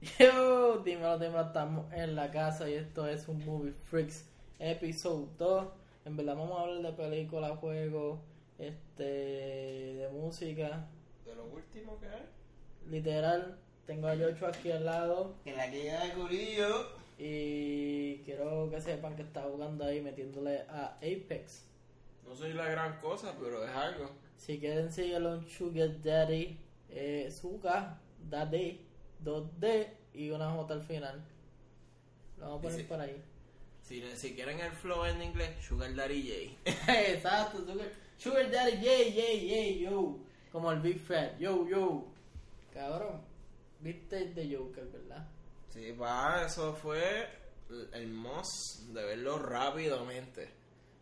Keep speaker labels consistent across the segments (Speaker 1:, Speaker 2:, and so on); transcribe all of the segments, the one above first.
Speaker 1: Yo, dímelo, dímelo, estamos en la casa y esto es un Movie Freaks Episode 2. En verdad vamos a hablar de películas, juegos, este, de música.
Speaker 2: De lo último que hay.
Speaker 1: Literal, tengo a Yocho aquí al lado
Speaker 2: Que la que ya de Corillo.
Speaker 1: y quiero que sepan que está jugando ahí metiéndole a Apex.
Speaker 2: No soy la gran cosa, pero es algo.
Speaker 1: Si quieren seguirlo en Sugar Daddy, eh, Suga Daddy, 2D y una J al final. Lo vamos a poner por ahí.
Speaker 2: Si, si quieren el flow en inglés, Sugar Daddy J.
Speaker 1: Exacto, Sugar, Sugar Daddy, yay, yay, yay, yo. Como el Big Fat, yo, yo. Cabrón, viste de Joker, ¿verdad?
Speaker 2: Sí, va, eso fue el must de verlo rápidamente.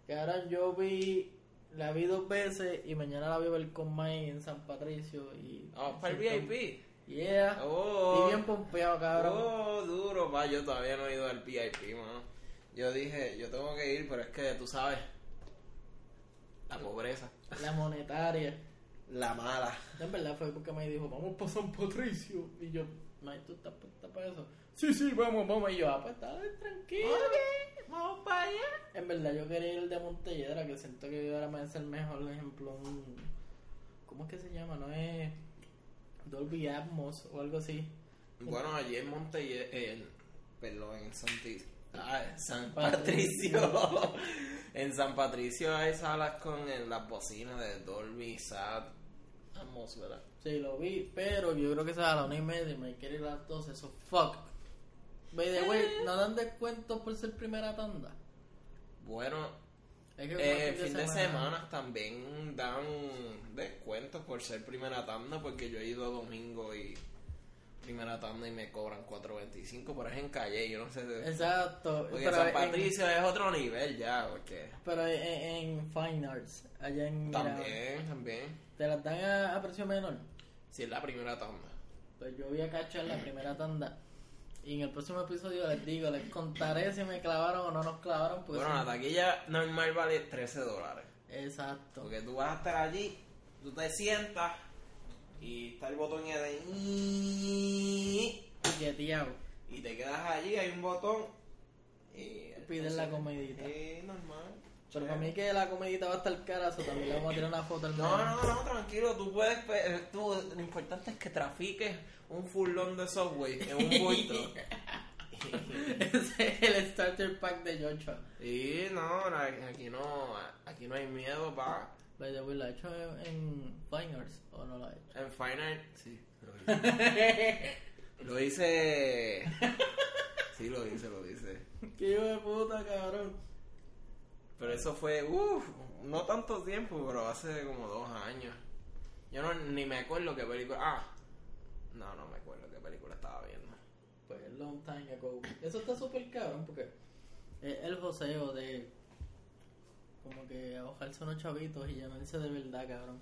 Speaker 1: Cabrón, yo vi, la vi dos veces y mañana la voy a ver con Mike en San Patricio. y
Speaker 2: Vamos para el VIP.
Speaker 1: Yeah.
Speaker 2: Oh,
Speaker 1: Estoy bien pompeado, cabrón.
Speaker 2: oh, duro, va, yo todavía no he ido al VIP, mano. Yo dije, yo tengo que ir, pero es que tú sabes, la pobreza,
Speaker 1: La monetaria.
Speaker 2: la mala.
Speaker 1: En verdad fue porque me dijo, vamos para San Patricio. Y yo, ¿tú estás puesta para eso? Sí, sí, vamos, vamos. Y yo, ah, pues está tranquilo.
Speaker 2: vamos para allá.
Speaker 1: En verdad yo quería ir al de Montelledra, que siento que ahora me es el mejor ejemplo. Un, ¿Cómo es que se llama? No es Dolby Atmos o algo así.
Speaker 2: Bueno, allí en Monte, en, perdón, en Santi, ah, San
Speaker 1: Patricio.
Speaker 2: Patricio. en San Patricio hay salas con las bocinas de Dolby, Sat, Atmos, ¿verdad?
Speaker 1: Sí, lo vi, pero yo creo que va a la una y media y me quiere ir a las 12, eso fuck. By the way, ¿no dan descuentos por ser primera tanda?
Speaker 2: Bueno,
Speaker 1: Es que
Speaker 2: eh, fin de semana también dan descuentos por ser primera tanda, porque yo he ido domingo y primera tanda y me cobran 4.25, pero es en calle, yo no sé de...
Speaker 1: Exacto.
Speaker 2: Porque
Speaker 1: pero
Speaker 2: San
Speaker 1: en-
Speaker 2: Patricio es otro nivel ya, porque...
Speaker 1: Pero en, en Fine Arts, allá en
Speaker 2: También, también.
Speaker 1: ¿te las dan a, a precio menor?
Speaker 2: Si es la primera tanda.
Speaker 1: Pues yo voy a cachar la primera tanda. Y en el próximo episodio les digo, les contaré si me clavaron o no nos clavaron. Porque
Speaker 2: Bueno,
Speaker 1: si-
Speaker 2: la taquilla normal vale 13 dólares.
Speaker 1: Exacto.
Speaker 2: Porque tú vas a estar allí, tú te sientas y está el botón de... Y
Speaker 1: Piqueteado.
Speaker 2: te quedas allí, hay un botón y...
Speaker 1: Piden la comidita.
Speaker 2: Eh, normal.
Speaker 1: Pero para mí que la comidita va a estar cara, so también le vamos a tirar una foto al
Speaker 2: No, no, no, tranquilo, tú puedes... eh, Tú, lo importante es que trafiques un furlón de software en un bulto.
Speaker 1: Ese es el starter pack de Joshua.
Speaker 2: y no, aquí no, aquí no hay miedo, pa.
Speaker 1: ¿lo ha hecho en, Fine Arts o no lo ha hecho?
Speaker 2: En Final, sí. Lo hice. Sí, lo hice, lo hice.
Speaker 1: ¡Qué hijo de puta, cabrón!
Speaker 2: Pero eso fue, uff, no tanto tiempo, pero hace como dos años. Yo no, ni me acuerdo qué película. Ah, no, no me acuerdo qué película estaba viendo.
Speaker 1: Pues long time ago. Eso está súper cabrón porque es el joseo de como que ahogarse unos chavitos y llenarse de verdad, cabrón.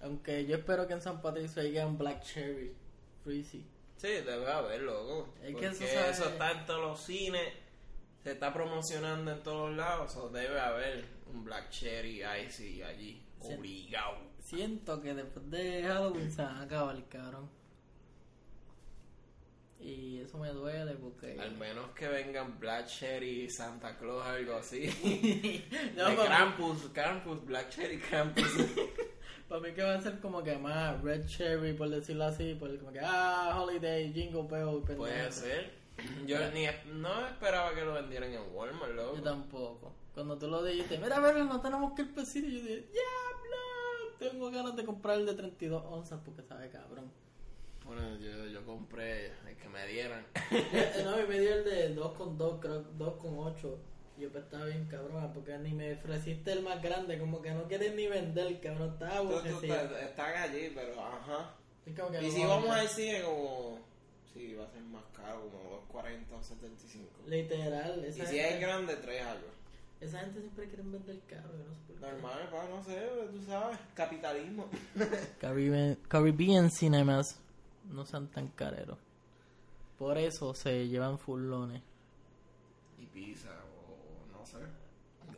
Speaker 1: Aunque yo espero que en San Patricio haya un Black Cherry Freezy.
Speaker 2: Sí, debe haber, loco.
Speaker 1: Es que
Speaker 2: porque
Speaker 1: eso
Speaker 2: eso,
Speaker 1: sabe-
Speaker 2: está en todos los cines, se está promocionando en todos lados. O debe haber un Black Cherry Icy allí, obligado.
Speaker 1: Siento que después de Halloween se van a acabar, cabrón. Y eso me duele porque...
Speaker 2: Al menos que vengan Black Cherry, Santa Claus, algo así.
Speaker 1: No,
Speaker 2: de. Krampus, Krampus, Black Cherry, Krampus.
Speaker 1: Para mí que va a ser como que más Red Cherry, por decirlo así, por como que, ah, Holiday, Jingle Bell,
Speaker 2: Puede ser. Yo ni, no esperaba que lo vendieran en Walmart, loco.
Speaker 1: Yo tampoco. Cuando tú lo dijiste, mira, verga, no tenemos que ir pesito, yo dije, diablo, tengo ganas de comprar el de 32 onzas porque sabe cabrón.
Speaker 2: Bueno, yo, yo compré el que me dieran.
Speaker 1: Eh, no, y me dio el de 2 con 2, creo, 2 con 8. Y yo pues estaba bien cabrón, porque ni me ofreciste el más grande, como que no quieres ni vender, cabrón, estaba
Speaker 2: Están allí, pero ajá.
Speaker 1: Es como que
Speaker 2: Y si vamos
Speaker 1: a
Speaker 2: al cine, como. Sí, va a ser más caro, como 240 o 75.
Speaker 1: Literal,
Speaker 2: Y
Speaker 1: esa,
Speaker 2: si es grande, traes algo.
Speaker 1: esa gente siempre quiere vender caro, yo no sé por qué.
Speaker 2: Normal, pa, no sé, tú sabes. Capitalismo.
Speaker 1: Caribbean, Caribbean Cinemas no sean tan careros. Por eso se llevan fullones.
Speaker 2: Y pizza, o no sé.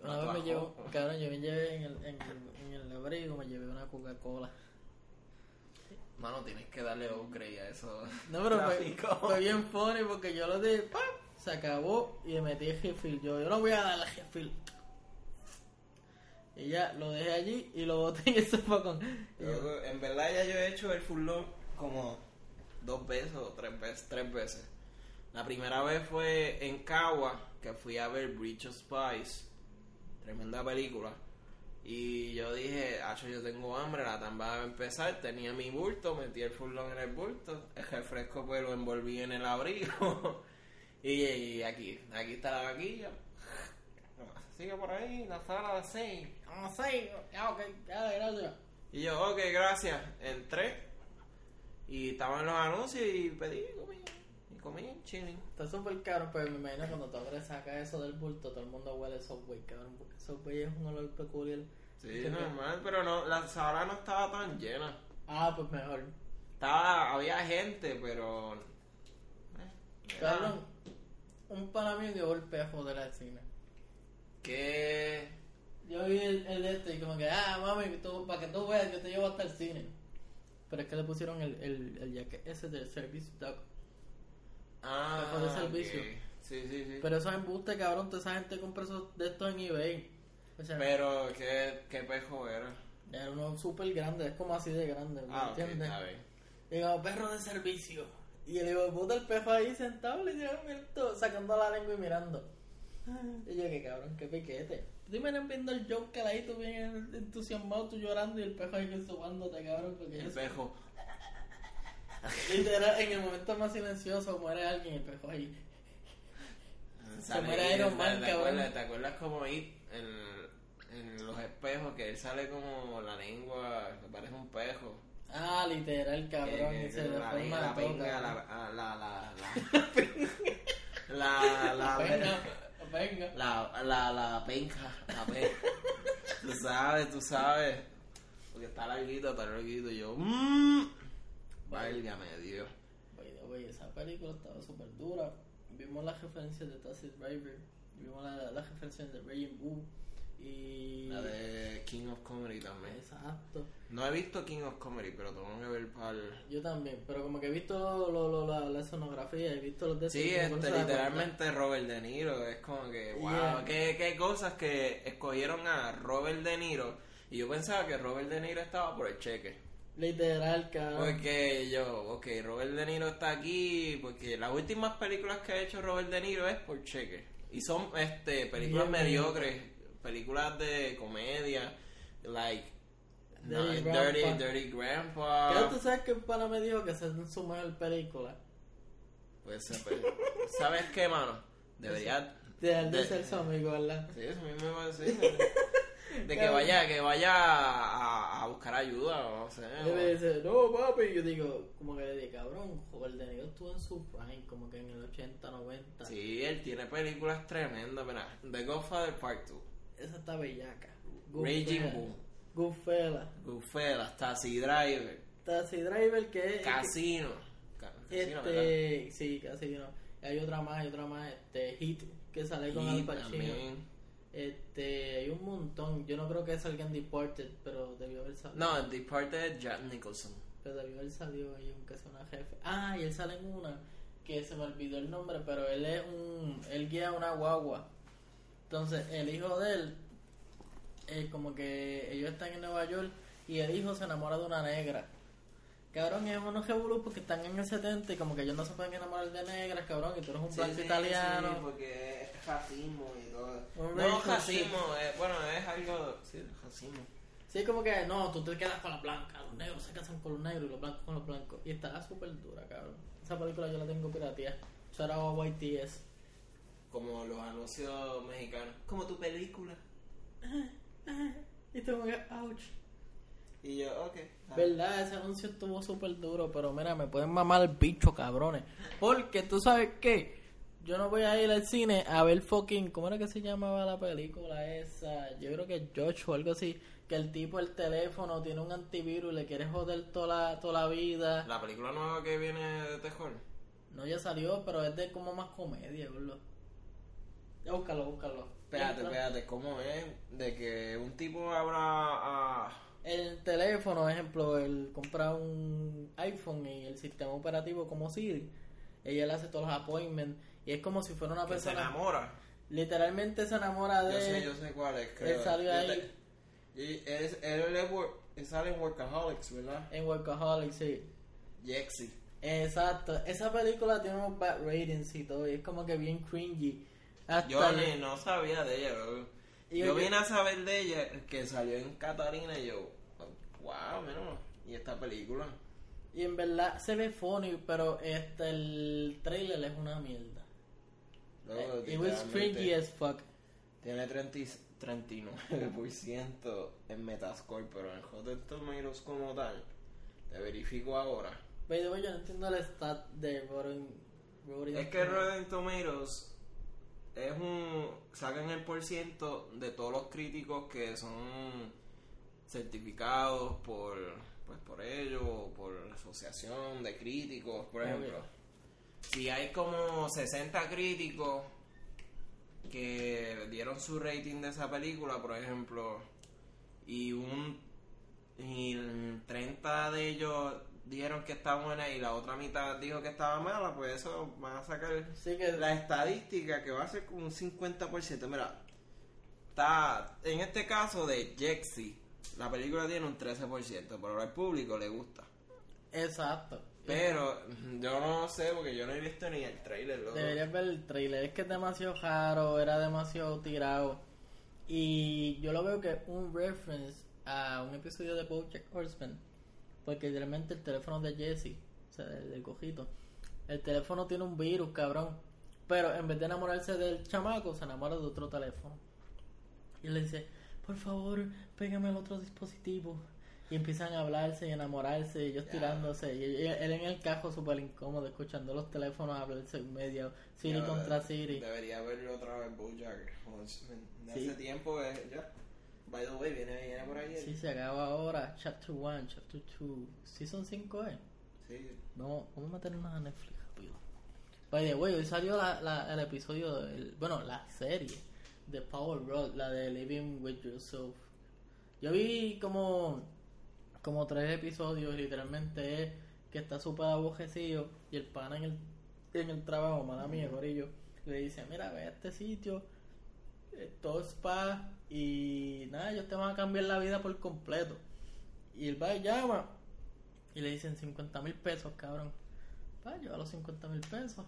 Speaker 1: Una vez me llevo, cabrón, yo me llevé en el, en, el, en el abrigo, me llevé una Coca-Cola.
Speaker 2: Mano, tienes que darle upgrade a eso.
Speaker 1: No, pero fue, bien funny porque yo lo di, ¡pam! se acabó y me metí el refill. Yo, yo no voy a darle refill. Y ya lo dejé allí y lo boté en yo,
Speaker 2: Yo, en verdad ya yo he hecho el full load como dos veces o tres veces, tres veces. La primera vez fue en Cagua, que fui a ver Breach of Spice, tremenda película. Y yo dije, Acho, yo tengo hambre, la tamba va a empezar, tenía mi bulto, metí el full load en el bulto, el refresco pues lo envolví en el abrigo. y, y aquí, aquí está la vaquilla. Sigue por ahí, la sala de seis.
Speaker 1: ah, sí, ya, ok, ya, gracias.
Speaker 2: Y yo, ok, gracias. Entré y estaban los anuncios y pedí comida. Comí chilling.
Speaker 1: Está súper caro, pero me imagino cuando tú abres, sacas eso del bulto, todo el mundo huele Subway, cabrón, porque Subway es un olor peculiar.
Speaker 2: Sí,
Speaker 1: Que-
Speaker 2: normal, pero no, la sala no estaba tan llena.
Speaker 1: Ah, pues mejor.
Speaker 2: Estaba, había gente, pero... eh,
Speaker 1: Cabrón, un pana mío llevó el pejo de la cine.
Speaker 2: ¿Qué?
Speaker 1: Yo vi el, el de este y como que, ah, mami, tú- para que tú veas, yo te llevo hasta el cine. Pero es que le pusieron el, el, el jacket ese del service dog.
Speaker 2: Ah,
Speaker 1: Pejo de servicio.
Speaker 2: ok. Sí, sí, sí.
Speaker 1: Pero eso es embuste, cabrón, toda esa gente compra esos de estos en eBay. O sea,
Speaker 2: Pero, ¿qué, qué pejo era?
Speaker 1: era uno súper grande, es como así de grande, ¿me
Speaker 2: Ah,
Speaker 1: entiendes?
Speaker 2: está bien.
Speaker 1: Digo, perro de servicio. Y el hijo puta, el pejo ahí sentado, le lleva mirando, sacando la lengua y mirando. Y yo, qué cabrón, qué piquete. Tú me viendo el Joker ahí, tú bien entusiasmado, tú llorando y el pejo ahí subándote, cabrón. Porque
Speaker 2: El pejo.
Speaker 1: literal, en el momento más silencioso muere alguien, el pejo ahí. Se muere Iron Man,
Speaker 2: ¿te,
Speaker 1: cabrón.
Speaker 2: acuerdas, ¿Te acuerdas como It en, en los espejos que él sale como la lengua que parece un pejo?
Speaker 1: Ah, literal, cabrón,
Speaker 2: Que-
Speaker 1: y
Speaker 2: que
Speaker 1: se
Speaker 2: la,
Speaker 1: deforma
Speaker 2: la, pinga, la, la, la, la, la, la,
Speaker 1: Venga, venga.
Speaker 2: la, la, la penca, la penca. Tú sabes, tú sabes. Porque está larguito, está larguito. Y yo, mmm, válgame Dios.
Speaker 1: Oye, esa película estaba súper dura. Vimos las referencias de Taxi Driver, vimos las la referencias de Raging Bull y...
Speaker 2: La de King of Comedy también.
Speaker 1: Exacto.
Speaker 2: No he visto King of Comedy, pero tengo que ver para el...
Speaker 1: Yo también, pero como que he visto lo, lo- la, la escenografía, he visto los de
Speaker 2: Sí, este, literalmente Robert De Niro. Es como que, wow,
Speaker 1: Yeah.
Speaker 2: qué, qué cosas que escogieron a Robert De Niro. Y yo pensaba que Robert De Niro estaba por el cheque.
Speaker 1: Literal, cabrón.
Speaker 2: Porque yo, ok, Robert De Niro está aquí. Porque las últimas películas que ha hecho Robert De Niro es por cheque. Y son este películas
Speaker 1: Bien,
Speaker 2: mediocres. Películas de comedia. Like. no,
Speaker 1: Dirty
Speaker 2: Dirty,
Speaker 1: Grandpa.
Speaker 2: Dirty
Speaker 1: que tú sabes que un pana me dijo que es su mejor película.
Speaker 2: Pues, ¿sabes qué, mano? Debería.
Speaker 1: De, de,
Speaker 2: de-
Speaker 1: ser su amigo, ¿verdad?
Speaker 2: Sí, eso mismo iba a decir. De que vaya, que vaya a, a buscar ayuda, no sé.
Speaker 1: Y me
Speaker 2: o-
Speaker 1: dice, no, papi. Y yo digo, como que le dije, cabrón, De Niro estuvo en su prime, como que en el 80, 90.
Speaker 2: Sí, él tiene películas tremendas, mira. The Godfather Part 2.
Speaker 1: Esa está bellaca.
Speaker 2: Raging. Bull.
Speaker 1: Goodfella.
Speaker 2: Goodfellas, Taxi Driver,
Speaker 1: Taxi Driver que es...
Speaker 2: Casino.
Speaker 1: Este, sí, Casino. Y hay otra más, hay otra más, este, Hit, que sale con
Speaker 2: Y
Speaker 1: Al Pacino.
Speaker 2: también.
Speaker 1: Este, hay un montón. Yo no creo que salga en Deported, pero debió haber salido.
Speaker 2: No, el Departed Jack Nicholson.
Speaker 1: Pero debió haber salido ahí, aunque sea una jefe. Ah, y él sale en una que se me olvidó el nombre, pero él es un. Él guía una guagua. Entonces, el hijo de él, eh, como que ellos están en Nueva York y el hijo se enamora de una negra. Cabrón, es unos revolus porque están en el 70 y como que ellos no se pueden enamorar de negras, cabrón, y tú eres un
Speaker 2: Sí,
Speaker 1: blanco
Speaker 2: sí,
Speaker 1: italiano.
Speaker 2: sí, porque es racismo y todo.
Speaker 1: Un
Speaker 2: No, racismo, eh, bueno, es algo. Sí, racismo.
Speaker 1: Sí, como que no, tú te quedas con la blanca, los negros se casan con los negros y los blancos con los blancos. Y está súper dura, cabrón. Esa película yo la tengo piratía. Shout out a YTS.
Speaker 2: Como los anuncios mexicanos. Como tu película.
Speaker 1: Y como que, ouch.
Speaker 2: Y yo, ok.
Speaker 1: Verdad, ese anuncio estuvo súper duro, pero mira, me pueden mamar el bicho, cabrones. Porque tú sabes qué, yo no voy a ir al cine a ver fucking, ¿cómo era que se llamaba la película esa? Yo creo que George o algo así, que el tipo el teléfono tiene un antivirus y le quiere joder toda la, toda la vida.
Speaker 2: La película nueva que viene de Tejón.
Speaker 1: No, ya salió, pero es de como más comedia, boludo. Ya búscalo, búscalo.
Speaker 2: Espérate, espérate, ¿cómo es? De que un tipo abra a.
Speaker 1: el teléfono, ejemplo, él compra un iPhone y el sistema operativo como Siri, ella le hace todos los appointments y es como si fuera una
Speaker 2: Que se
Speaker 1: persona.
Speaker 2: enamora.
Speaker 1: Literalmente se enamora de.
Speaker 2: Yo sé, yo sé cuál es, creo.
Speaker 1: Él salió
Speaker 2: Yo
Speaker 1: ahí.
Speaker 2: te- Y él, es- él, es wor- él sale en Workaholics, ¿verdad?
Speaker 1: En Workaholic, sí.
Speaker 2: Jexy.
Speaker 1: Exacto. Esa película tiene unos bad ratings y todo, y es como que bien cringy. Hasta
Speaker 2: Yo ni, no sabía de ella. Yo,
Speaker 1: Y
Speaker 2: yo
Speaker 1: oye-
Speaker 2: vine a saber de ella que salió en Catarina y yo, wow, menos. ¿Y esta película?
Speaker 1: Y en verdad se ve funny, pero este el trailer es una mierda.
Speaker 2: Luego,
Speaker 1: It was cringy as fuck.
Speaker 2: Tiene 30 y- 39% en Metascore, pero en Rotten Tomatoes como tal, te verifico ahora.
Speaker 1: By the way, yo no entiendo el stat de Rotten, Rotten
Speaker 2: Es que Rotten Tomatoes es un. sacan el por ciento de todos los críticos que son certificados por. pues por ellos, o por la asociación de críticos, por ejemplo. Si hay como 60 críticos que dieron su rating de esa película, por ejemplo, y un y 30 de ellos dijeron que está buena y la otra mitad dijo que estaba mala, pues eso van a sacar
Speaker 1: Sí que
Speaker 2: la estadística que va a ser como un 50%. Mira, está en este caso de Jexy, la película tiene un 13%, pero al público le gusta.
Speaker 1: Exacto.
Speaker 2: Pero yo no sé porque yo no he visto ni el trailer. loco.
Speaker 1: Deberías ver el trailer, es que es demasiado raro, era demasiado tirado. Y yo lo veo que es un reference a un episodio de Bojack Horseman. Porque realmente el teléfono de Jesse, o sea, del, del cojito, el teléfono tiene un virus, cabrón. Pero en vez de enamorarse del chamaco, se enamora de otro teléfono. Y le dice, por favor, pégame el otro dispositivo. Y empiezan a hablarse y enamorarse, y ellos tirándose. Y él en el cajo súper incómodo, escuchando los teléfonos hablarse en medio. Siri contra Siri.
Speaker 2: Debería verlo otra vez Bojack. De
Speaker 1: Sí.
Speaker 2: hace tiempo eh, ya. By the way, viene, viene por ahí. el-
Speaker 1: Sí, se acaba ahora. Chapter 1, Chapter 2. Season 5 es.
Speaker 2: Sí.
Speaker 1: Vamos, vamos a meternos a Netflix rápido. By the way, hoy salió la, la- el episodio, del- bueno, la serie de Power Road, la de Living with Yourself. Yo vi como, como tres episodios, literalmente es que está súper abojecido y el pana en el, en el trabajo, mala mía, Corillo, le dice, mira, ve a este sitio, eh, todo es paz y nada, ellos te van a cambiar la vida por completo. Y él va y llama y le dicen 50 mil pesos, cabrón. Va, lleva los 50 mil pesos.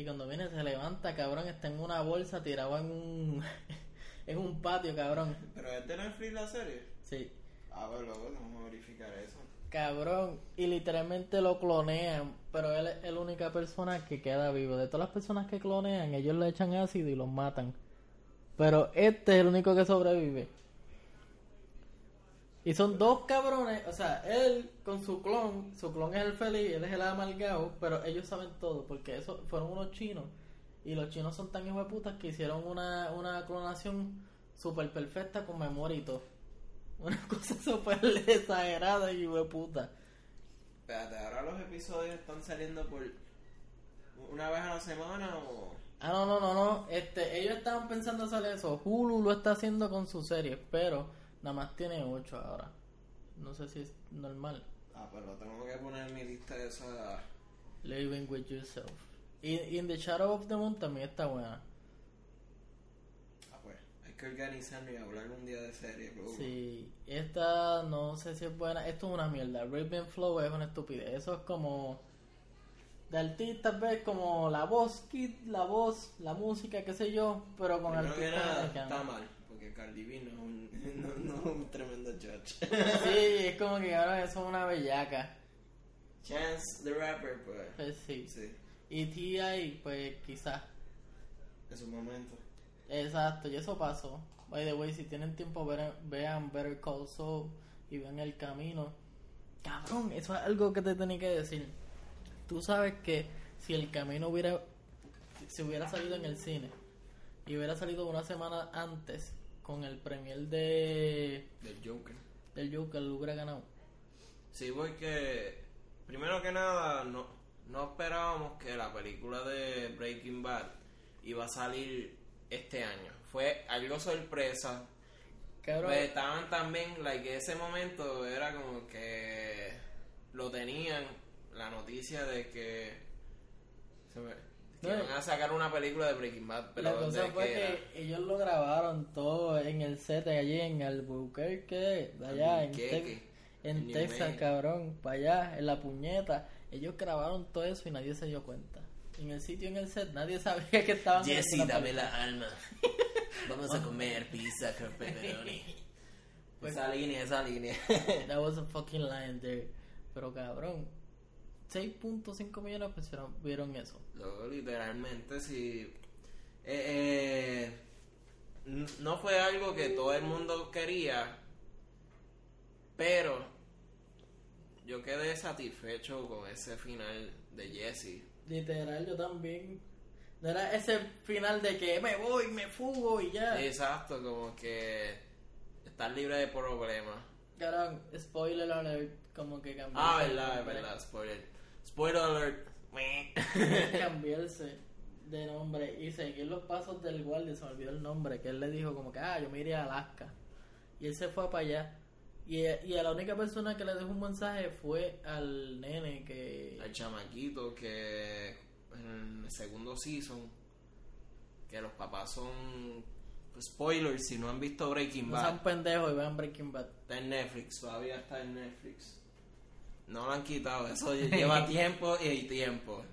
Speaker 1: Y cuando viene se levanta, cabrón, está en una bolsa tirado en un, en un patio, cabrón.
Speaker 2: Pero es de Netflix la serie.
Speaker 1: Sí,
Speaker 2: A ver, luego vamos a verificar eso.
Speaker 1: cabrón. Y literalmente lo clonean, pero él es la única persona que queda vivo. De todas las personas que clonean, ellos le echan ácido y los matan. Pero este es el único que sobrevive. Y son dos cabrones, o sea, él con su clon, su clon es el feliz, él es el amargado, pero ellos saben todo, porque eso fueron unos chinos. Y los chinos son tan hijos de putas que hicieron una, una clonación súper perfecta con todo. Una cosa súper exagerada y hijo de puta.
Speaker 2: Espérate, ahora los episodios están saliendo por una vez a la semana o.
Speaker 1: Ah, no, no, no, no. Este, ellos estaban pensando hacer eso. Hulu lo está haciendo con su serie, pero nada más tiene 8 ahora. No sé si es normal.
Speaker 2: Ah, pues lo tengo que poner en mi lista de esa.
Speaker 1: Living with yourself. Y In the Shadow of the Moon también está buena.
Speaker 2: Ah, pues. Hay que organizarme y hablar un día de serie, luego.
Speaker 1: Sí, esta no sé si es buena. Esto es una mierda. Raven Flow es una estupidez. Eso es como. De artistas, ves como la voz, kit, la voz, la música, qué sé yo, pero con
Speaker 2: Primero que
Speaker 1: artistas
Speaker 2: nada,
Speaker 1: americanos.
Speaker 2: está mal, porque Cardi B no es un, no, no es un tremendo judge.
Speaker 1: Sí, es como que ahora eso es una bellaca.
Speaker 2: Chance the Rapper, pues.
Speaker 1: Pues sí.
Speaker 2: Sí,
Speaker 1: Y T.I., pues quizás.
Speaker 2: en su momento.
Speaker 1: Exacto, y eso pasó. By the way, si tienen tiempo, vean, vean Better Call Saul y vean El Camino. Cabrón, eso es algo que te tenía que decir. Tú sabes que si El Camino hubiera, si hubiera salido en el cine y hubiera salido una semana antes con el premier de
Speaker 2: Del Joker.
Speaker 1: del Joker, lo hubiera ganado.
Speaker 2: Sí, porque primero que nada no, no esperábamos que la película de Breaking Bad iba a salir este año. Fue algo sorpresa
Speaker 1: Cabrón,
Speaker 2: Pues estaban también, like, ese momento era como que lo tenían la noticia de que se me- que
Speaker 1: No.
Speaker 2: iban a sacar una película de Breaking Bad, pero
Speaker 1: la cosa
Speaker 2: ¿de
Speaker 1: fue que ellos lo grabaron todo en el set allí en Albuquerque, de allá en,
Speaker 2: Albuquerque,
Speaker 1: Tex- en
Speaker 2: en New
Speaker 1: Texas, cabrón, para allá, en la puñeta. Ellos grabaron todo eso y nadie se dio cuenta. En el sitio, en el set, nadie sabía que estaban
Speaker 2: Jesse, dame la alma. Vamos a comer pizza con pepperoni.
Speaker 1: Pues-
Speaker 2: esa línea, esa línea.
Speaker 1: That was a fucking line there. Pero cabrón, 6.5 millones de personas vieron eso.
Speaker 2: Literalmente, sí. Eh, eh, no fue algo que todo el mundo quería, pero yo quedé satisfecho con ese final de Jesse.
Speaker 1: Literal, yo también. No era ese final de que me voy, me fugo y ya.
Speaker 2: Exacto, como que estar libre de problemas.
Speaker 1: Cabrón, spoiler alert, como que cambió.
Speaker 2: Ah, verdad, es verdad, spoiler. Spoiler alert.
Speaker 1: cambiarse de nombre y seguir los pasos del guardia, se me olvidó el nombre, que él le dijo como que, ah, yo me iré a Alaska. Y él se fue para allá. Y, y a la única persona que le dejó un mensaje fue al nene que...
Speaker 2: Al chamaquito que en el segundo season, que los papás son spoilers si no han visto Breaking
Speaker 1: No sean
Speaker 2: Bad.
Speaker 1: pendejos y vean Breaking Bad.
Speaker 2: Está en Netflix, todavía está en Netflix. No lo han quitado, eso lleva tiempo y tiempo.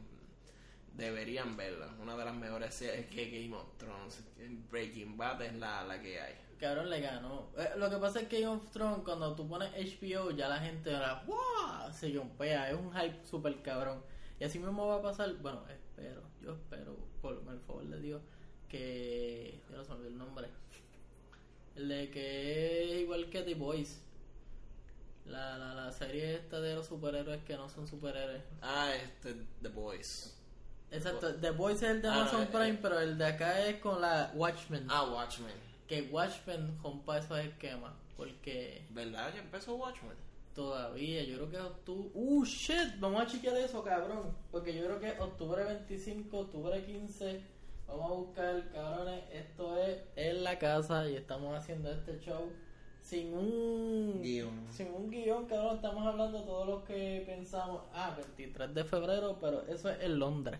Speaker 2: Deberían verla, una de las mejores series que Game of Thrones. Breaking Bad es la, la que hay.
Speaker 1: Cabrón le ganó. Eh, lo que pasa es que Game of Thrones, cuando tú pones HBO, ya la gente ahora, ¡wow! Se yompea, es un hype super cabrón. Y así mismo va a pasar, bueno, espero, yo espero, por el favor de Dios, que. Ya no se me olvidó el nombre. El de que es igual que The Boys. La, la, la serie esta de los superhéroes que no son superhéroes.
Speaker 2: Ah, este, The Boys.
Speaker 1: Exacto, The Boys es el de
Speaker 2: Ah, no,
Speaker 1: Amazon
Speaker 2: eh,
Speaker 1: Prime,
Speaker 2: eh.
Speaker 1: pero el de acá es con la Watchmen.
Speaker 2: Ah, Watchmen.
Speaker 1: Que Watchmen rompa esos esquemas. Porque
Speaker 2: ¿Verdad? Ya empezó Watchmen.
Speaker 1: Todavía, yo creo que es octubre. Uh, shit, vamos a chequear eso, cabrón. Porque yo creo que es octubre 25, octubre 15. Vamos a buscar, cabrones. Esto es en la casa y estamos haciendo este show sin un
Speaker 2: Guión.
Speaker 1: Sin un guion, cabrón. Estamos hablando todo lo que pensamos. Ah, 23 de febrero, pero eso es en Londres.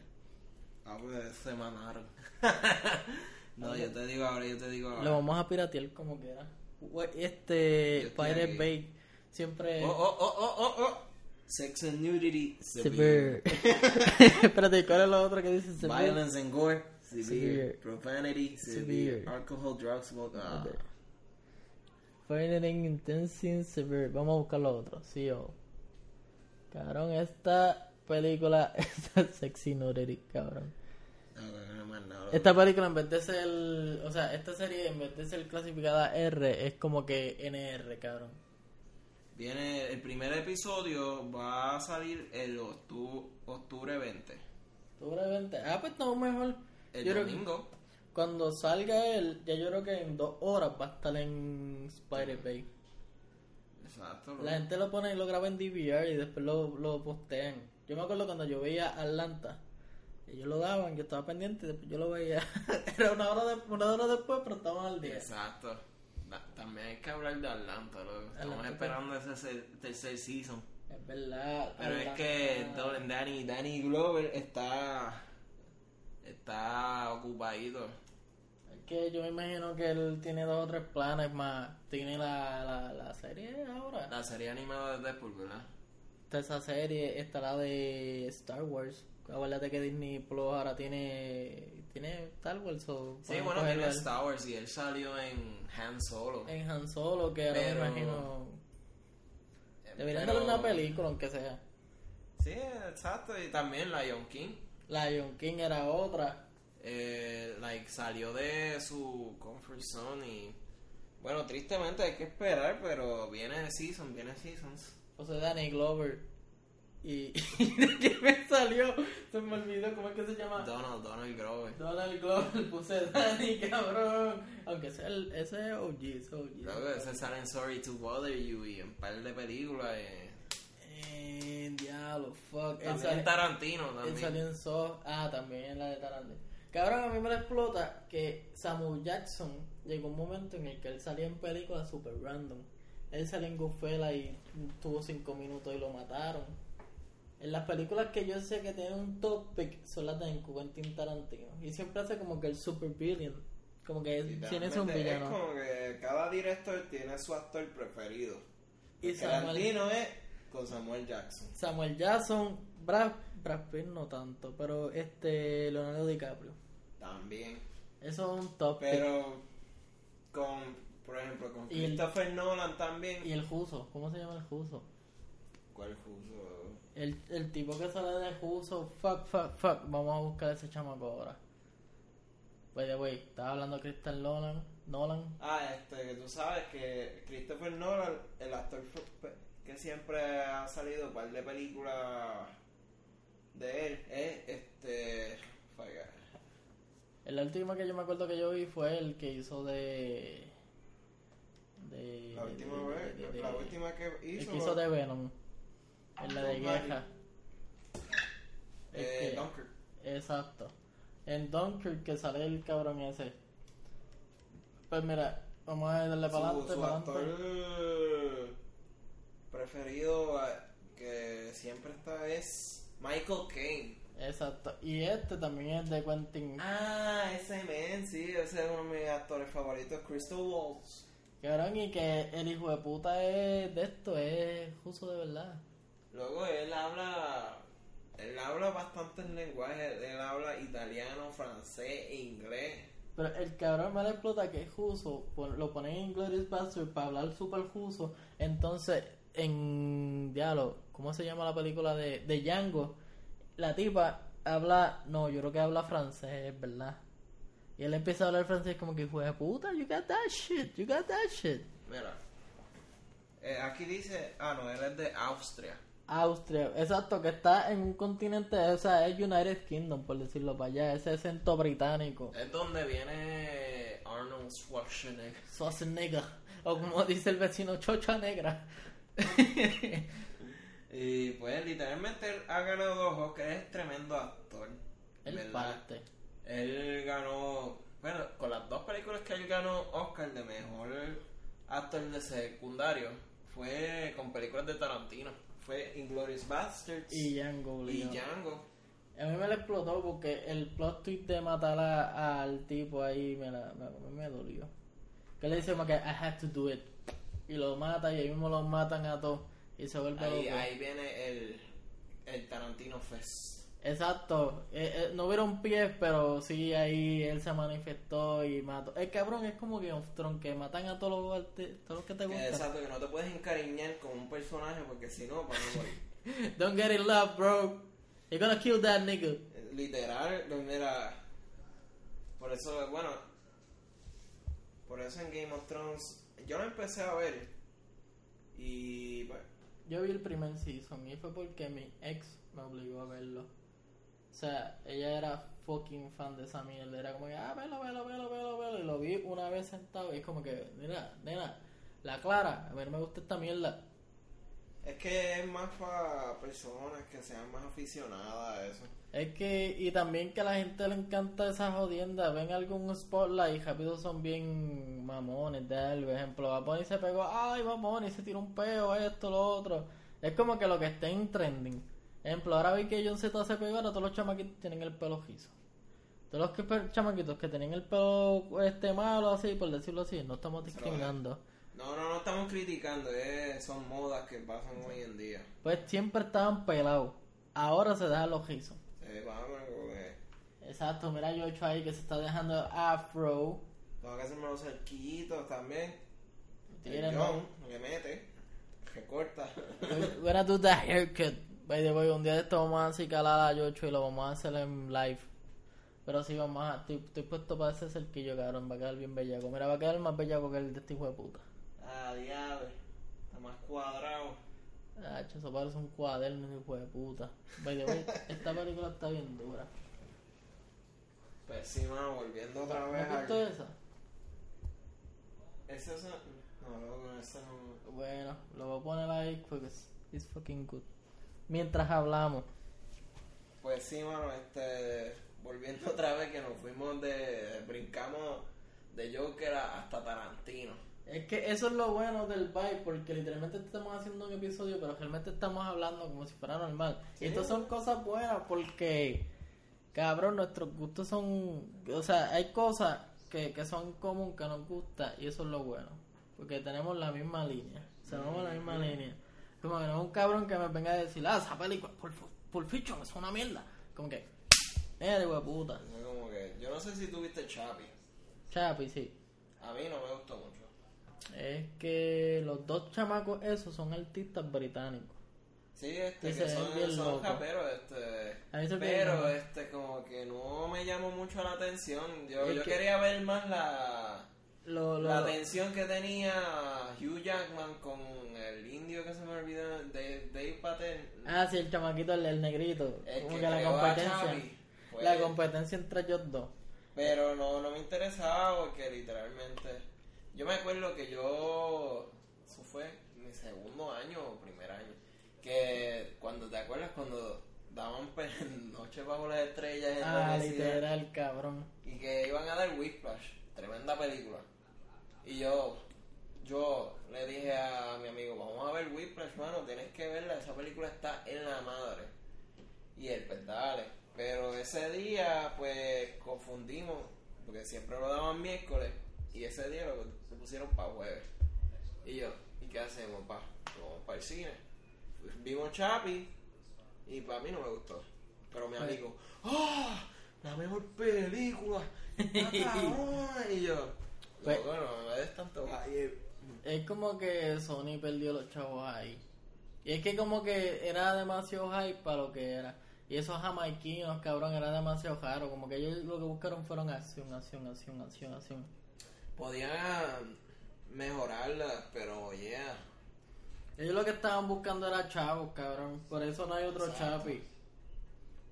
Speaker 2: Ah, pues se mamaron. no, yo te digo ahora, yo te digo ahora.
Speaker 1: Lo vamos a piratear como quiera. Este Pirate. Bay siempre.
Speaker 2: Oh, oh, oh, oh, oh, oh. Sex and nudity.
Speaker 1: Severe. Espérate, ¿cuál es lo otro que dice severe?
Speaker 2: Violence and gore. Severe.
Speaker 1: Severe.
Speaker 2: Profanity. Severe.
Speaker 1: Severe.
Speaker 2: Alcohol, drugs, smoke. Ah.
Speaker 1: Severe. Vamos a buscar lo otro. Sí, o. Cabrón, esta película es sexy nudity, cabrón.
Speaker 2: No.
Speaker 1: Esta película en vez de ser, o sea, esta serie en vez de ser clasificada R es como que NR, cabrón.
Speaker 2: Viene el primer episodio, va a salir el octu- octubre 20.
Speaker 1: Octubre 20. Ah, pues no, mejor.
Speaker 2: El
Speaker 1: Yo
Speaker 2: domingo.
Speaker 1: Cuando salga él, ya yo creo que en dos horas va a estar en Spider Bay.
Speaker 2: Exacto.
Speaker 1: La gente lo pone y lo graba en DVR y después lo, lo postean. Yo me acuerdo cuando yo veía Atlanta, ellos lo daban, yo estaba pendiente y después yo lo veía. Era una hora, de- una hora después, pero estaban al día.
Speaker 2: Exacto. Da- También hay que hablar de Atlanta, loco. Estamos
Speaker 1: Atlanta.
Speaker 2: esperando ese se- tercer season.
Speaker 1: Es verdad.
Speaker 2: Pero es que Danny, Danny Glover está está ocupadito.
Speaker 1: Que yo me imagino que él tiene dos o tres planes más. Tiene la, la, la serie ahora.
Speaker 2: La serie animada de Deadpool, ¿verdad?
Speaker 1: Está esa serie, está la de Star Wars. Acuérdate que Disney Plus ahora tiene tiene Star Wars. o
Speaker 2: Sí, bueno, tiene Star Wars y él salió en Han Solo.
Speaker 1: En Han Solo, que ahora
Speaker 2: Pero-
Speaker 1: me imagino.
Speaker 2: Eh,
Speaker 1: Deberían
Speaker 2: pero-
Speaker 1: darle una película, aunque sea.
Speaker 2: Sí, exacto. Y también Lion King.
Speaker 1: Lion King era otra.
Speaker 2: Eh, like salió de su comfort zone y bueno tristemente hay que esperar pero viene season viene seasons
Speaker 1: O sea, Danny Glover. Y. ¿De qué me salió? Se me olvidó, ¿cómo es que se llama?
Speaker 2: Donald Donald Grover
Speaker 1: Donald Glover, puse Danny, cabrón. Aunque sea el, ese es OG, ese es OG.
Speaker 2: luego ese sale en Sorry to Bother You y en par de películas eh.
Speaker 1: Eh, diablo, fuck. Él
Speaker 2: también
Speaker 1: sale-
Speaker 2: Tarantino
Speaker 1: Él
Speaker 2: también
Speaker 1: salió en Saw. Ah, también en la de Tarantino. Cabrón, a mí me explota que Samuel Jackson llegó un momento en el que él salía en películas super random. Él salía en Goodfellas y tuvo cinco minutos y lo mataron. En las películas que yo sé que tienen un top pick son las de Quentin Tarantino. Y siempre hace como que el super villain. Como que tiene un
Speaker 2: Literalmente,
Speaker 1: villano.
Speaker 2: Es como que cada director tiene su actor preferido.
Speaker 1: Y
Speaker 2: Y
Speaker 1: Samuel-
Speaker 2: Tarantino es con Samuel Jackson.
Speaker 1: Samuel Jackson, Brad, Brad Pitt no tanto, pero este Leonardo DiCaprio.
Speaker 2: También.
Speaker 1: Eso es un top pick.
Speaker 2: Pero con, por ejemplo, con
Speaker 1: Y el-
Speaker 2: Christopher Nolan también.
Speaker 1: Y el Juso, ¿cómo se llama el Juso?
Speaker 2: ¿Cuál puso?
Speaker 1: El, el tipo que sale de Juso, fuck, fuck, fuck. Vamos a buscar a ese chamaco ahora. By the way, estaba hablando de Christian Nolan. Nolan.
Speaker 2: Ah, este, que tú sabes que Christopher Nolan, el actor que siempre ha salido un par de películas de él, es este.
Speaker 1: El último que yo me acuerdo que yo vi fue el que hizo de. de
Speaker 2: La última
Speaker 1: de-
Speaker 2: vez,
Speaker 1: de- de-
Speaker 2: la última que
Speaker 1: El
Speaker 2: hizo.
Speaker 1: que hizo de Venom. En la de. Guerra. El
Speaker 2: eh,
Speaker 1: que-
Speaker 2: Dunkirk.
Speaker 1: Exacto. En Dunkirk que sale el cabrón ese. Pues mira, vamos a darle para adelante,
Speaker 2: su actor
Speaker 1: adelante.
Speaker 2: preferido eh, que siempre está es Michael Caine.
Speaker 1: Exacto. Y este también es de Quentin.
Speaker 2: Ah, ese men, sí, ese es uno de mis actores favoritos, Crystal Waltz.
Speaker 1: Cabrón, y que el hijo de puta es de esto, es justo de verdad.
Speaker 2: Luego él habla, él habla bastantes lenguajes, él habla italiano, francés e inglés.
Speaker 1: Pero el cabrón me la explota que es justo, lo pone en Inglourious Bastard para hablar super justo. Entonces, en diálogo, ¿cómo se llama la película de, de Django? La tipa habla, no, yo creo que habla francés, es verdad. Y él empieza a hablar francés como que, de puta, you got that shit, you got that shit.
Speaker 2: Mira, eh, aquí dice, ah no, él es de Austria.
Speaker 1: Austria, exacto, que está en un continente, o sea, es United Kingdom, por decirlo para allá, ese acento británico.
Speaker 2: Es donde viene Arnold Schwarzenegger.
Speaker 1: Schwarzenegger, o como dice el vecino, chocha negra.
Speaker 2: Y pues literalmente él ha ganado dos Oscars, es tremendo actor.
Speaker 1: Él parte.
Speaker 2: Él ganó, bueno, con las dos películas que él ganó Oscar de mejor actor de secundario, fue con películas de Tarantino. Fue Inglourious Basterds
Speaker 1: Y Django,
Speaker 2: y. Django.
Speaker 1: A mí me la explotó porque el plot twist de matar a- al tipo ahí me, la, me, me dolió. Que le dice como que I have to do it. Y lo mata y ahí mismo los matan a todos. Y se vuelve
Speaker 2: Ahí,
Speaker 1: loco.
Speaker 2: ahí viene el, el Tarantino Fest.
Speaker 1: Exacto. Eh, eh, no hubieron pies, pero sí ahí él se manifestó y mató. El cabrón es como Game of Thrones, que matan a todos los, todos los que te gustan.
Speaker 2: exacto, que no te puedes encariñar con un personaje porque si no, para no.
Speaker 1: Don't get in love, bro. You're gonna kill that nigga.
Speaker 2: Literal, pues mira. Por eso, bueno. Por eso en Game of Thrones. Yo lo empecé a ver. Y. Pues,
Speaker 1: Yo vi el primer season y fue porque mi ex me obligó a verlo. O sea, ella era fucking fan de esa mierda. Era como que, ah, velo, velo, velo, velo, velo. Y lo vi una vez sentado y es como que, mira, nena, la clara, a ver, me gusta esta mierda.
Speaker 2: Es que es más para personas que sean más aficionadas a eso.
Speaker 1: Es que, y también que a la gente le encanta esa jodienda. Ven algún spotlight y rápido son bien mamones de algo. Ejemplo, Baboni se pegó, ay, Baboni se tiró un peo, esto, lo otro. Es como que lo que esté en trending. Ejemplo, ahora vi que John Z se pegó, ahora todos los chamaquitos tienen el pelo rizo. Todos los que, chamaquitos que tenían el pelo este malo, así, por decirlo así, no estamos discriminando.
Speaker 2: No, no, no estamos criticando. es- son modas que pasan hoy en día.
Speaker 1: Pues siempre estaban pelados. Ahora se dejan los rizos.
Speaker 2: Se van como que.
Speaker 1: Exacto, mira yo hecho ahí que se está dejando afro.
Speaker 2: Tengo que hacerme los cerquitos también. El
Speaker 1: no.
Speaker 2: John le mete. Recorta.
Speaker 1: We're gonna do haircut. By the way, un día de esto vamos a acicalar a Yocho y lo vamos a hacer en live. Pero sí, vamos a. Estoy, estoy puesto para ese cerquillo, cabrón. Va a quedar bien bellaco. Mira, va a quedar más bellaco que el de este hijo de puta.
Speaker 2: Ah, diablo. Está más cuadrado.
Speaker 1: Ah, eso parece un cuaderno, hijo de puta. By the way, esta película está bien dura.
Speaker 2: Pues sí, mano, volviendo otra
Speaker 1: ¿No
Speaker 2: vez
Speaker 1: has visto
Speaker 2: al...
Speaker 1: esa?
Speaker 2: ¿Ese es No, no, no, ese no...
Speaker 1: Bueno, lo voy a poner ahí porque es it's fucking good. Mientras hablamos.
Speaker 2: Pues sí, mano, este... Volviendo otra vez que nos fuimos de. brincamos de Joker hasta Tarantino.
Speaker 1: Es que eso es lo bueno del vibe, porque literalmente estamos haciendo un episodio, pero realmente estamos hablando como si fuera normal.
Speaker 2: Sí.
Speaker 1: Y estas son cosas buenas porque, cabrón, nuestros gustos son... O sea, hay cosas que, que son común, que nos gusta, y eso es lo bueno. Porque tenemos la misma línea. Tenemos la misma línea. Como que no es un cabrón que me venga a decir, ah, esa película, Pulp, Pulp Fiction es una mierda. Como que, hijo de puta.
Speaker 2: Como que, yo no sé si tuviste Chapi.
Speaker 1: Chapi, sí.
Speaker 2: A mí no me gustó mucho.
Speaker 1: Es que los dos chamacos esos son artistas británicos.
Speaker 2: Sí, este, que son, son
Speaker 1: locos.
Speaker 2: raperos, este.
Speaker 1: A mí se me
Speaker 2: Pero, este, como que no me llamó mucho la atención. Yo, yo
Speaker 1: que-
Speaker 2: quería ver más la.
Speaker 1: Lo, lo-
Speaker 2: La atención que tenía Hugh Jackman con el indio que se me olvidó, Dave, Dave Patel.
Speaker 1: Ah, sí, el chamaquito, el, el negrito.
Speaker 2: el
Speaker 1: Como
Speaker 2: que
Speaker 1: que la competencia.
Speaker 2: Chavi,
Speaker 1: La
Speaker 2: él.
Speaker 1: competencia entre ellos dos.
Speaker 2: Pero no, no me interesaba porque literalmente. Yo me acuerdo que yo. Eso fue mi segundo año o primer año. Que cuando te acuerdas cuando daban pe- Noche bajo las estrellas en
Speaker 1: Ah, literal, cabrón.
Speaker 2: y que iban a dar Whiplash, tremenda película. Y yo, yo le dije a mi amigo, vamos a ver Whiplash, mano, tienes que verla, esa película está en la madre. Y él, pues dale. Pero ese día, pues confundimos, porque siempre lo daban miércoles, y ese día lo, lo pusieron para jueves. Y yo, ¿y qué hacemos, pa? Vamos para el cine. Vimos Chapi, y para mí no me gustó. Pero mi
Speaker 1: Pues-
Speaker 2: amigo, ¡ah! La mejor película. está cabrón". y yo,
Speaker 1: Pues-
Speaker 2: no, no, no es tanto hype.
Speaker 1: Es como que Sony perdió los chavos ahí. Y es que como que era demasiado hype para lo que era. Y esos jamaiquinos, cabrón, era demasiado raro. Como que ellos lo que buscaron fueron acción, acción, acción, acción, acción.
Speaker 2: Podían mejorarla, pero yeah.
Speaker 1: Ellos lo que estaban buscando era chavos, cabrón. Por eso no hay otro
Speaker 2: Exacto.
Speaker 1: Chapi.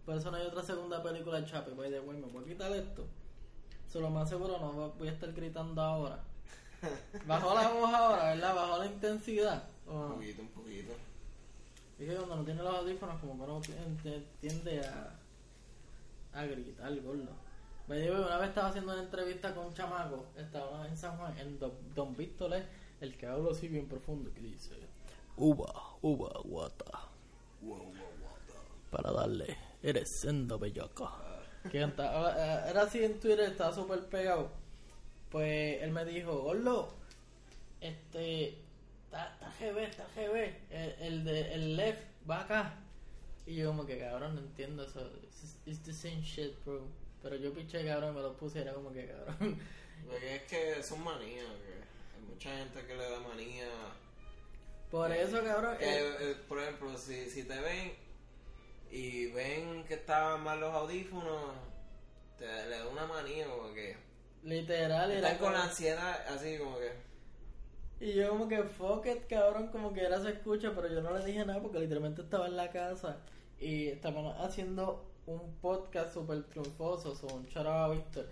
Speaker 1: Por eso no hay otra segunda película de Chapi. By the way, ¿me puedo quitar esto? So, lo más seguro no voy a estar gritando ahora. Bajó la voz ahora, ¿verdad? Bajó la intensidad. ¿o
Speaker 2: Un poquito, un poquito.
Speaker 1: Es que cuando no tiene los audífonos, como que no tiende, tiende a, a gritar, gordo. Me digo, una vez estaba haciendo una entrevista con un chamaco, estaba en San Juan, en Don, Don Víctor, es el que habla así bien profundo, que dice: Uva, uva, guata, para darle, eres sendo bellaca. Que cantaba, eh, era así en Twitter, estaba súper pegado. Pues él me dijo: Gordo, este, está, está GB, está GB, el, el de el left va acá. Y yo como que cabrón, no entiendo eso. It's, it's the same shit, bro. Pero yo piché cabrón y me lo puse y era como que cabrón.
Speaker 2: Porque es que son manías, que hay mucha gente que le da manía.
Speaker 1: Por
Speaker 2: Eh,
Speaker 1: eso cabrón.
Speaker 2: que,
Speaker 1: eh,
Speaker 2: eh, por ejemplo, si, si te ven y ven que estaban mal los audífonos, te le da una manía como que.
Speaker 1: literal era
Speaker 2: Están con la ansiedad así como que.
Speaker 1: Y yo como que fuck it, cabrón, como que era se escucha, pero yo no le dije nada porque literalmente estaba en la casa y estaban haciendo un podcast súper triunfoso, son un shout out a Víctor.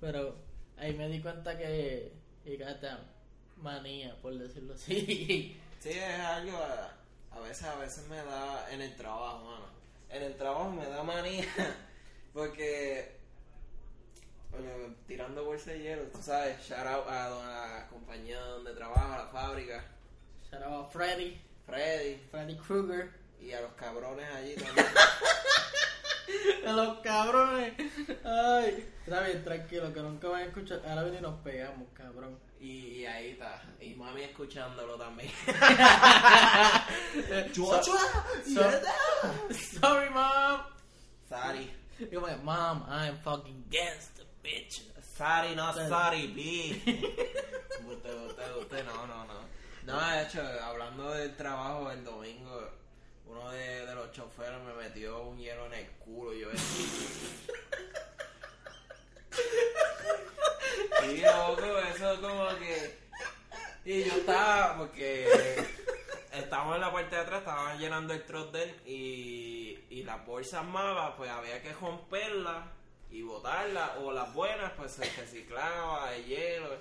Speaker 1: Pero ahí me di cuenta que, y goddamn, manía, por decirlo así.
Speaker 2: Sí, es algo, a, a veces, a veces me da en el trabajo, mano. En el trabajo me da manía, porque, oye, tirando bolsa de hielo, tú sabes, shout out a la compañía donde trabajo, a la fábrica,
Speaker 1: shout out a Freddy,
Speaker 2: Freddy,
Speaker 1: Freddy Krueger.
Speaker 2: y a los cabrones allí también.
Speaker 1: Los cabrones. Ay, está bien, tranquilo, que nunca van a escuchar. Ahora viene y nos pegamos, cabrón.
Speaker 2: y, y ahí está, y mami escuchándolo también.
Speaker 1: So- so- Sorry, mom.
Speaker 2: Sorry.
Speaker 1: Yo me mom, I'm fucking gangster, bitch.
Speaker 2: Sorry, no
Speaker 1: Sorry.
Speaker 2: sorry, B. usted, usted, usted, no, no, no. No, de hecho, hablando del trabajo el domingo, uno de, los choferes me metió un hielo en el culo. y Yo Y loco, eso como que. Y yo estaba, porque estábamos en la parte de atrás, estaban llenando el trot y, y las bolsas malas, pues había que romperlas y botarlas, o las buenas, pues se reciclaba el hielo.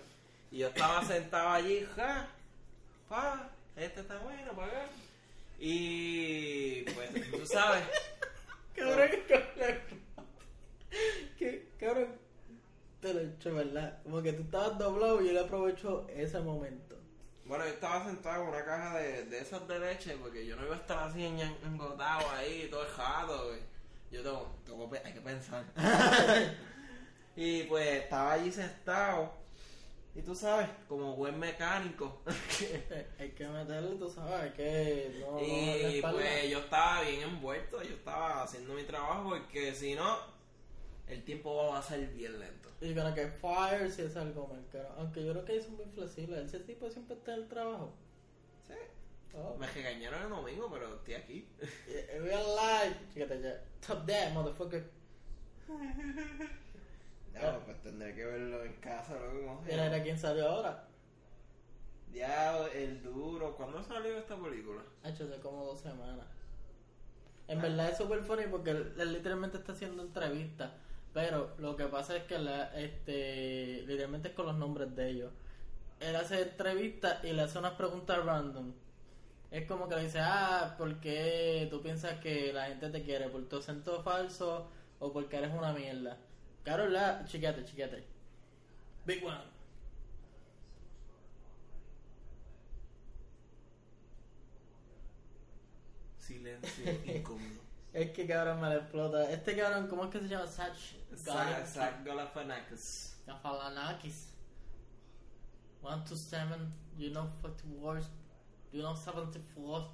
Speaker 2: Y yo estaba sentado allí, ja, pa, este está bueno, para acá. Y pues tú sabes,
Speaker 1: Cabrón, cabrón. Que, cabrón, te lo he hecho, ¿verdad? Como que tú estabas doblado y él aprovechó ese momento.
Speaker 2: Bueno, yo estaba sentado en una caja de, de esas de leche porque yo no iba a estar así en- engordado ahí, todo dejado, güey. Yo tengo, tengo hay que pensar. y pues estaba allí sentado. Y tú sabes, como buen mecánico.
Speaker 1: Hay que meterle, tú sabes, hay que... No,
Speaker 2: y pues yo estaba bien envuelto, yo estaba haciendo mi trabajo porque si no, el tiempo va a ser bien lento.
Speaker 1: Y gonna get fired si es algo mal. Aunque yo creo que ellos son muy flexibles. Ese tipo siempre está en el trabajo.
Speaker 2: Sí.
Speaker 1: Oh.
Speaker 2: Me regañaron el domingo, pero estoy aquí.
Speaker 1: Real life. Fíjate ya. Top that, motherfucker.
Speaker 2: Tendré que verlo en casa,
Speaker 1: Mira, era quien salió ahora.
Speaker 2: Ya, el duro. ¿Cuándo salió esta película?
Speaker 1: Ha hecho hace como dos semanas. En verdad es super funny porque él, él literalmente está haciendo entrevistas. Pero lo que pasa es que la, este, literalmente es con los nombres de ellos. Él hace entrevistas y le hace unas preguntas random. Es como que le dice, ah, ¿por qué tú piensas que la gente te quiere? ¿Por tu acento falso o porque eres una mierda? Claro, la, chiquete, chiquete. Big one.
Speaker 2: Silencio incómodo.
Speaker 1: Es que cabrón me la explota. Este cabrón, ¿cómo es que se llama? Sach.
Speaker 2: Zach Zach Galifianakis.
Speaker 1: Gafalanakis. 1 to 7, you know 44, you know 74.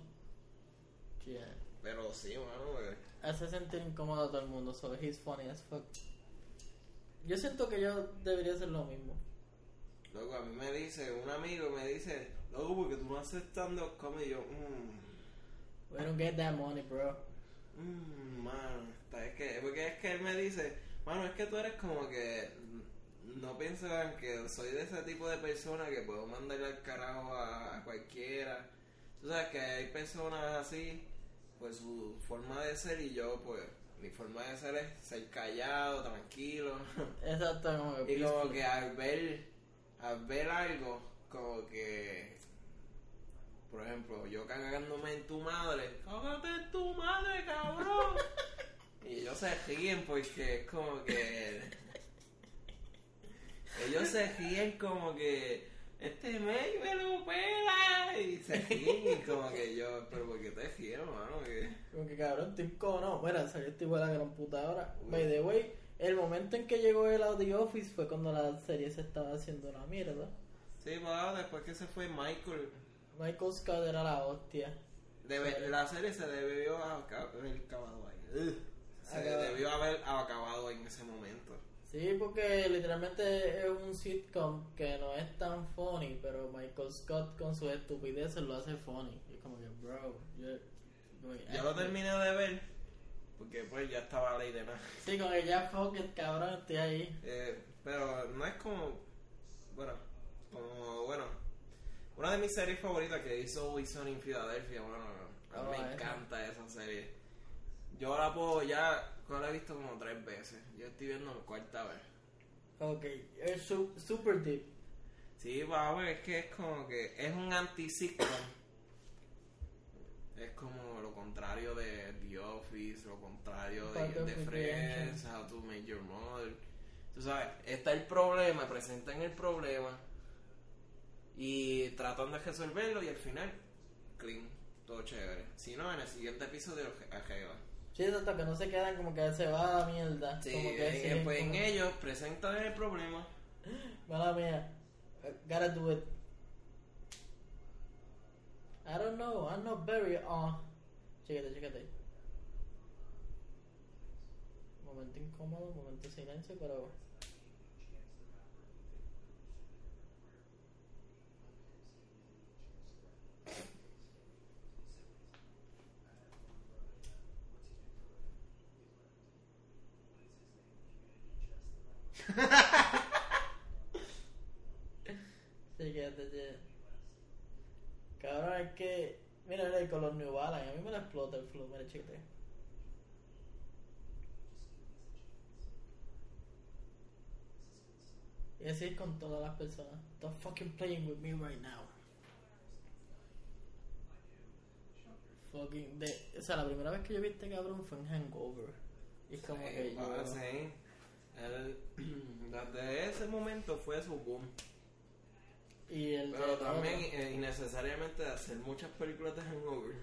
Speaker 1: Yeah.
Speaker 2: Pero sí, mano, porque-
Speaker 1: Hace sentir incómodo a todo el mundo, so he's funny as fuck. Yo siento que yo debería hacer lo mismo.
Speaker 2: Luego a mí me dice, un amigo me dice, loco, porque tú no haces stand-up comedy. Y yo, mmm,
Speaker 1: We don't get that money, bro.
Speaker 2: mmm, mano, es que, porque es que él me dice, mano, es que tú eres como que, no piensan que soy de ese tipo de persona que puedo mandarle al carajo a, a cualquiera. Tú sabes que hay personas así, pues su forma de ser y yo, pues, mi forma de ser es ser callado, tranquilo.
Speaker 1: Exacto, como que
Speaker 2: Y como
Speaker 1: peaceful.
Speaker 2: que al ver, al ver algo, como que, por ejemplo, yo cagándome en tu madre, cágate en tu madre, cabrón. y ellos se ríen porque es como que, ellos se ríen como que, este me me lo pela. Y se ríen como que yo, pero ¿por qué te ríes, mano? Que-
Speaker 1: Como que cabrón, estoy incómodo. Mira, salió este igual a la gran puta ahora.
Speaker 2: Uy.
Speaker 1: By the way, el momento en que llegó a The Office fue cuando la serie se estaba haciendo una mierda.
Speaker 2: Sí, va, después que se fue Michael,
Speaker 1: Michael Scott era la hostia.
Speaker 2: Debe- la serie se debió haber acabado ahí. Ugh. Se debió haber acabado en ese momento.
Speaker 1: Sí, porque literalmente es un sitcom que no es tan funny, pero Michael Scott con sus estupideces lo hace funny. Y es como que, bro, yo...
Speaker 2: lo terminé de ver porque pues ya estaba ley de nada.
Speaker 1: Sí, como que ya fuck it, cabrón, estoy ahí.
Speaker 2: Eh, pero no es como, bueno, como, bueno, una de mis series favoritas que hizo Wilson en Filadelfia, bueno, a mí
Speaker 1: Oh,
Speaker 2: me
Speaker 1: esa.
Speaker 2: encanta esa serie. Yo la puedo ya, yo la he visto como tres veces. Yo estoy viendo la cuarta vez.
Speaker 1: Ok, es su- super deep.
Speaker 2: Sí, va, es que es como que es un anti-sitcom. Es como lo contrario de The Office, lo contrario de,
Speaker 1: Part
Speaker 2: de
Speaker 1: the
Speaker 2: Friends, How to Make Your Mother. Tú sabes, está el problema, presentan el problema y tratan de resolverlo y al final, clean, todo chévere. Si no, en el siguiente episodio arregla.
Speaker 1: Sí, hasta que no se quedan como que se va a la mierda.
Speaker 2: Sí,
Speaker 1: como que
Speaker 2: en, pues en ellos presentan el problema.
Speaker 1: Mala mía. Gotta do it. I don't know, I'm not very uh Chécate, chécate. Momento incómodo, momento de silencio, pero. Chécate, chécate. Cabrón, es que. Mira, mira, con los New Balance, a mí me la explota el flow, mira, chécate. Y así es con todas las personas. Stop fucking playing with me right now. Fucking. De, o sea, la primera vez que yo vi este cabrón fue en Hangover. Y es como que
Speaker 2: Sí,
Speaker 1: yo.
Speaker 2: Él desde ese momento fue su boom.
Speaker 1: Y el
Speaker 2: Pero también eh, innecesariamente hacer muchas películas de Hangover.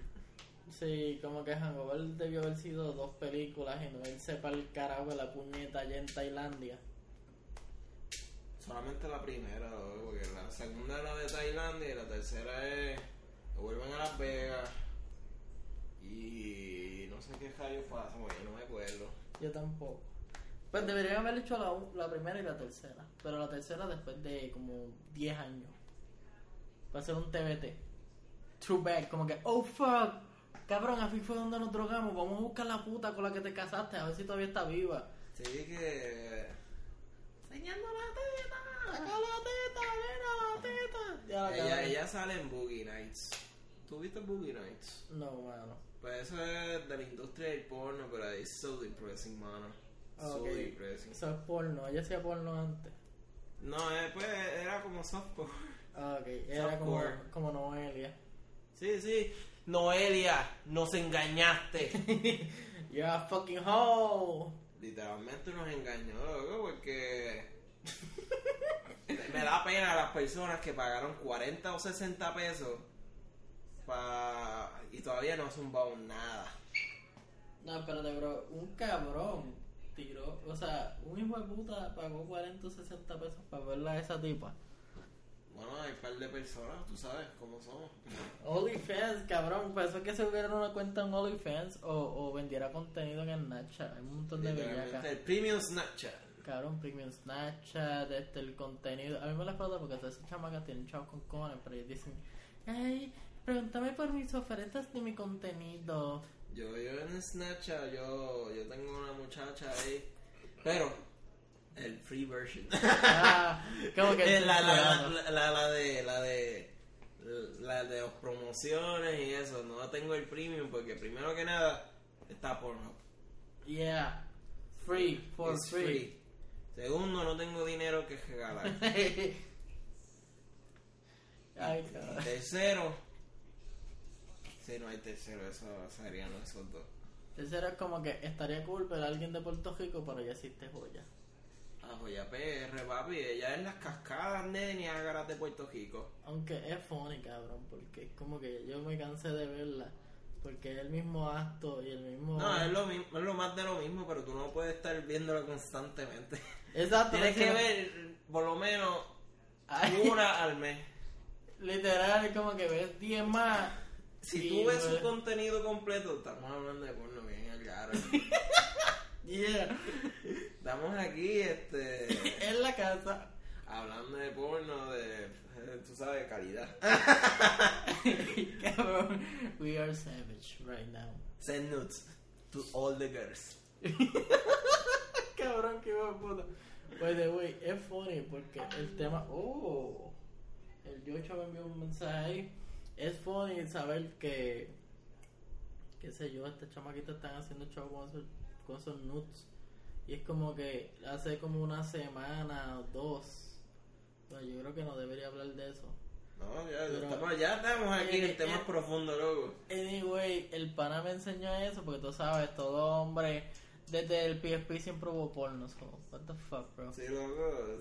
Speaker 1: Sí, como que Hangover debió haber sido dos películas y no irse para el carajo de la puñeta allá en Tailandia.
Speaker 2: Solamente la primera, porque la segunda es la de Tailandia y la tercera es que vuelven a Las Vegas. Y no sé qué rayos pasa, porque yo no me acuerdo.
Speaker 1: Yo tampoco. Pues deberían haber hecho la, la primera y la tercera. Pero la tercera después de como 10 años. Va a ser un TBT. True back, como que, oh fuck. Cabrón, así fue donde nos drogamos. Vamos a buscar la puta con la que te casaste, a ver si todavía está viva.
Speaker 2: Sí, que.
Speaker 1: Enseñando la teta, saca la teta, nena, la teta. Ya
Speaker 2: Ella, ella sale en Boogie Nights. ¿Tú viste Boogie Nights?
Speaker 1: No, mano.
Speaker 2: Pues eso es de la industria del porno, pero es so depressing, mano. So
Speaker 1: Ok.
Speaker 2: depressing.
Speaker 1: Eso es porno. Ella hacía porno antes.
Speaker 2: No, eh, pues era como softcore.
Speaker 1: Ah, ok. Era como,
Speaker 2: Softcore.
Speaker 1: como Noelia.
Speaker 2: Sí, sí. Noelia, nos engañaste.
Speaker 1: You're a fucking hoe.
Speaker 2: Literalmente nos engañó, loco, porque me da pena las personas que pagaron 40 o 60 pesos pa... y todavía no han zumbado nada.
Speaker 1: No, espérate, bro. Un cabrón tiró. O sea, un hijo de puta pagó 40 o 60 pesos para verla a esa tipa.
Speaker 2: Bueno, hay un par de personas, tú sabes cómo somos.
Speaker 1: OnlyFans, cabrón. Pensó que se hubiera una cuenta en OnlyFans o, o vendiera contenido en Snapchat. Hay un montón de bellacas.
Speaker 2: el premium Snapchat.
Speaker 1: Cabrón, premium Snapchat, este, el contenido. A mí me la explota porque esas chamacas tienen chavos con cojones, pero ellos dicen, ay, pregúntame por mis ofertas de mi contenido.
Speaker 2: Yo, yo en Snapchat, yo, yo tengo una muchacha ahí, pero el free version.
Speaker 1: Ah, como que
Speaker 2: Eh, la, la, la, la, de la de la de las promociones y eso no tengo el premium porque primero que nada está Pornhub
Speaker 1: Yeah, free, for
Speaker 2: It's
Speaker 1: free.
Speaker 2: segundo no tengo dinero que regalar
Speaker 1: Ay,
Speaker 2: tercero si no hay tercero eso serían esos dos
Speaker 1: Tercero es como que estaría cool ver a alguien de Puerto Rico, pero ya existe joya.
Speaker 2: ah joya PR papi ella es las cascadas de Niágara de Puerto Rico
Speaker 1: Aunque es funny, cabrón, porque es como que yo me cansé de verla. Porque es el mismo acto y el mismo.
Speaker 2: no es lo mismo es lo más de lo mismo pero tú no puedes estar viéndolo constantemente
Speaker 1: Exacto.
Speaker 2: tienes que ver por lo menos
Speaker 1: Ay,
Speaker 2: una al mes
Speaker 1: Literal, es como que ves 10 más.
Speaker 2: Si
Speaker 1: y
Speaker 2: tú ves su contenido completo, estamos hablando de porno bien al garo.
Speaker 1: Yeah.
Speaker 2: Estamos aquí, este,
Speaker 1: en la casa.
Speaker 2: hablando de porno, de, eh, tú sabes, calidad.
Speaker 1: cabrón. We are savage right now.
Speaker 2: Send nudes to all the girls.
Speaker 1: Cabrón, qué puto. By the way, es funny porque el tema. Oh, el Yocho me envió un mensaje ahí. Es funny saber que. qué sé yo, estas chamaquitas están haciendo show con esos, con nudes. Y es como que hace como una semana o dos. Pero yo creo que no debería hablar de eso.
Speaker 2: No, ya,
Speaker 1: Pero-
Speaker 2: estamos, ya estamos aquí
Speaker 1: Eh,
Speaker 2: en temas
Speaker 1: eh.
Speaker 2: profundos, loco.
Speaker 1: Anyway, el pana me enseñó eso porque tú sabes, todo hombre desde el PSP siempre hubo porno. So, what the fuck, bro?
Speaker 2: Sí, loco.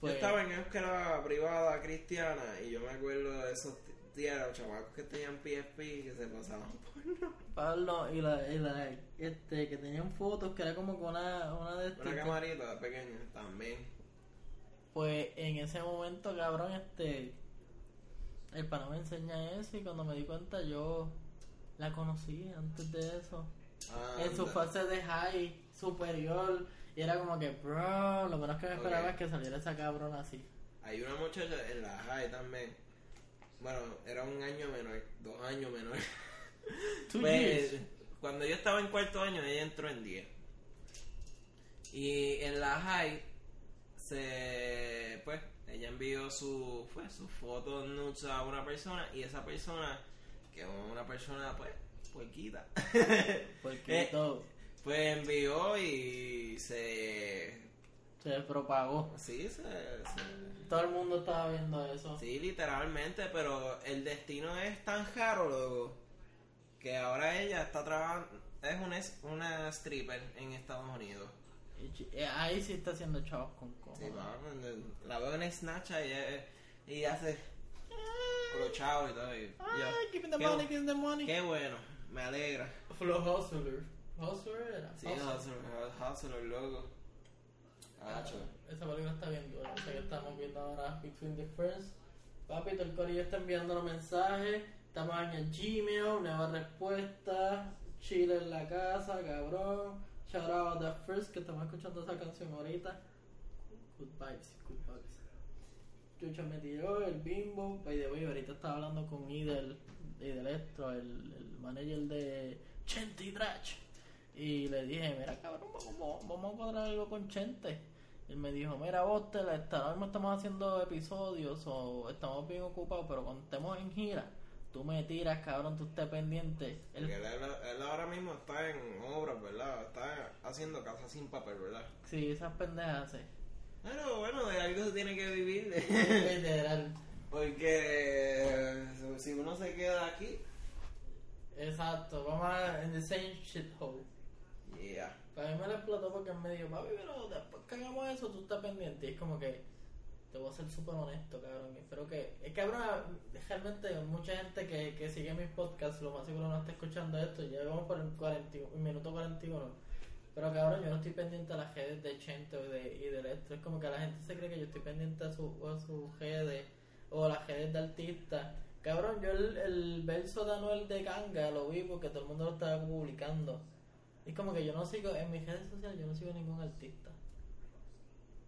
Speaker 1: Pues-
Speaker 2: Yo estaba en escuela privada cristiana y yo me acuerdo de esos tíos, chamacos que tenían PSP que se pasaban porno.
Speaker 1: Pablo y la, y la este que tenían fotos que era como con una una de
Speaker 2: Una
Speaker 1: estas-
Speaker 2: camarita pequeña también.
Speaker 1: pues en ese momento cabrón este el pana me enseña eso y cuando me di cuenta yo la conocí antes de eso en su fase de high superior y era como que bro lo menos que me esperaba es que saliera esa cabrona así
Speaker 2: Hay una muchacha en la high también. Bueno, era un año menor, dos años menor.
Speaker 1: Two
Speaker 2: Pues,
Speaker 1: years.
Speaker 2: cuando yo estaba en cuarto año, ella entró en 10. Y en la high, se, pues, ella envió su, pues, su foto nudes a una persona y esa persona, que es una persona, pues, puerquita, Eh.
Speaker 1: todo
Speaker 2: pues envió y se,
Speaker 1: se propagó
Speaker 2: sí, se, se-
Speaker 1: todo el mundo estaba viendo eso
Speaker 2: Sí, literalmente, pero el destino es tan raro, loco, que ahora ella está trabajando, es una, una stripper en Estados Unidos.
Speaker 1: Eh, ahí sí está haciendo chavos con cojones.
Speaker 2: Sí, la veo en Snapchat y, eh, y hace los chavos y todo. y yo,
Speaker 1: Ay, give me the
Speaker 2: qué,
Speaker 1: money, give me the money.
Speaker 2: qué bueno, me alegra.
Speaker 1: Flow Hustler. Hustler era.
Speaker 2: Sí,
Speaker 1: Hustler.
Speaker 2: Hustler, Hustler, loco. Gacho.
Speaker 1: Esa película está bien dura. Esa que estamos viendo ahora, Between the First. Papito, el corillo está enviando los mensajes. Estamos en el Gmail, nueva respuesta. Chile en la casa, cabrón. Shout out the First, que estamos escuchando esa canción ahorita. Good vibes, good vibes. Chucho me tiró el bimbo. By the way, ahorita estaba hablando con Idel, Idel Estro, el, el manager de Chente y Drach. Y le dije, mira cabrón, vamos, vamos a cuadrar algo con Chente. Él me dijo, mira vos, te la está- ahora mismo estamos haciendo episodios o estamos bien ocupados, pero cuando estemos en gira, tú me tiras, cabrón, tú estés pendiente. Él-
Speaker 2: él, ahora mismo está en obras, ¿verdad? Está haciendo casa sin papel, ¿verdad?
Speaker 1: sí, esas pendejas, sí.
Speaker 2: Pero bueno, de algo se tiene que vivir.
Speaker 1: Literal.
Speaker 2: Porque si uno se queda aquí,
Speaker 1: Exacto, vamos a in the same shithole.
Speaker 2: yeah.
Speaker 1: Para mí me lo explotó porque me dijo, papi, pero después que hagamos eso, tú estás pendiente. Y es como que, te voy a ser súper honesto, cabrón. Espero que, es cabrón, realmente mucha gente que, que sigue mis podcasts, lo más seguro no está escuchando esto. Ya vamos por el 41, el minuto 41. Pero cabrón, yo no estoy pendiente a las redes de Chente y de, y del esto. Es como que la gente se cree que yo estoy pendiente a, su, a sus redes o a las redes de artistas. Cabrón, yo el, el verso de Anuel de Ganga lo vi porque todo el mundo lo estaba publicando. Es como que yo no sigo, en mis redes sociales yo no sigo ningún artista.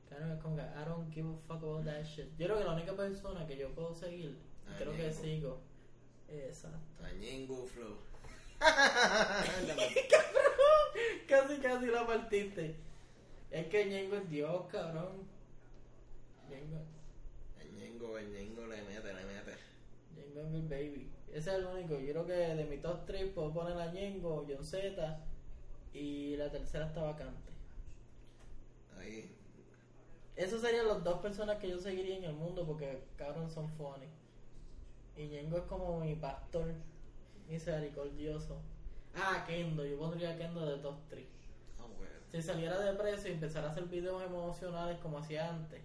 Speaker 1: Claro, es como que I don't give a fuck about that shit. Yo creo que la única persona que yo puedo seguir, creo que
Speaker 2: Ñengo.
Speaker 1: sigo, exacto.
Speaker 2: Tañengo Flow.
Speaker 1: casi, casi la partiste. Es que Ñengo es Dios, cabrón. Ñengo,
Speaker 2: Ñengo, Ñengo le mete, le mete.
Speaker 1: Ñengo es mi baby. Ese es el único. Yo creo que de mi top 3 puedo poner a Ñengo, John Z y la tercera está vacante.
Speaker 2: Ahí.
Speaker 1: Esos serían las dos personas que yo seguiría en el mundo porque cabrón son funny. Y Ñengo es como mi pastor misericordioso. Ah, Kendo, yo pondría a Kendo de top 3.
Speaker 2: Ah, bueno.
Speaker 1: Si saliera de preso y empezara a hacer videos emocionales como hacía antes,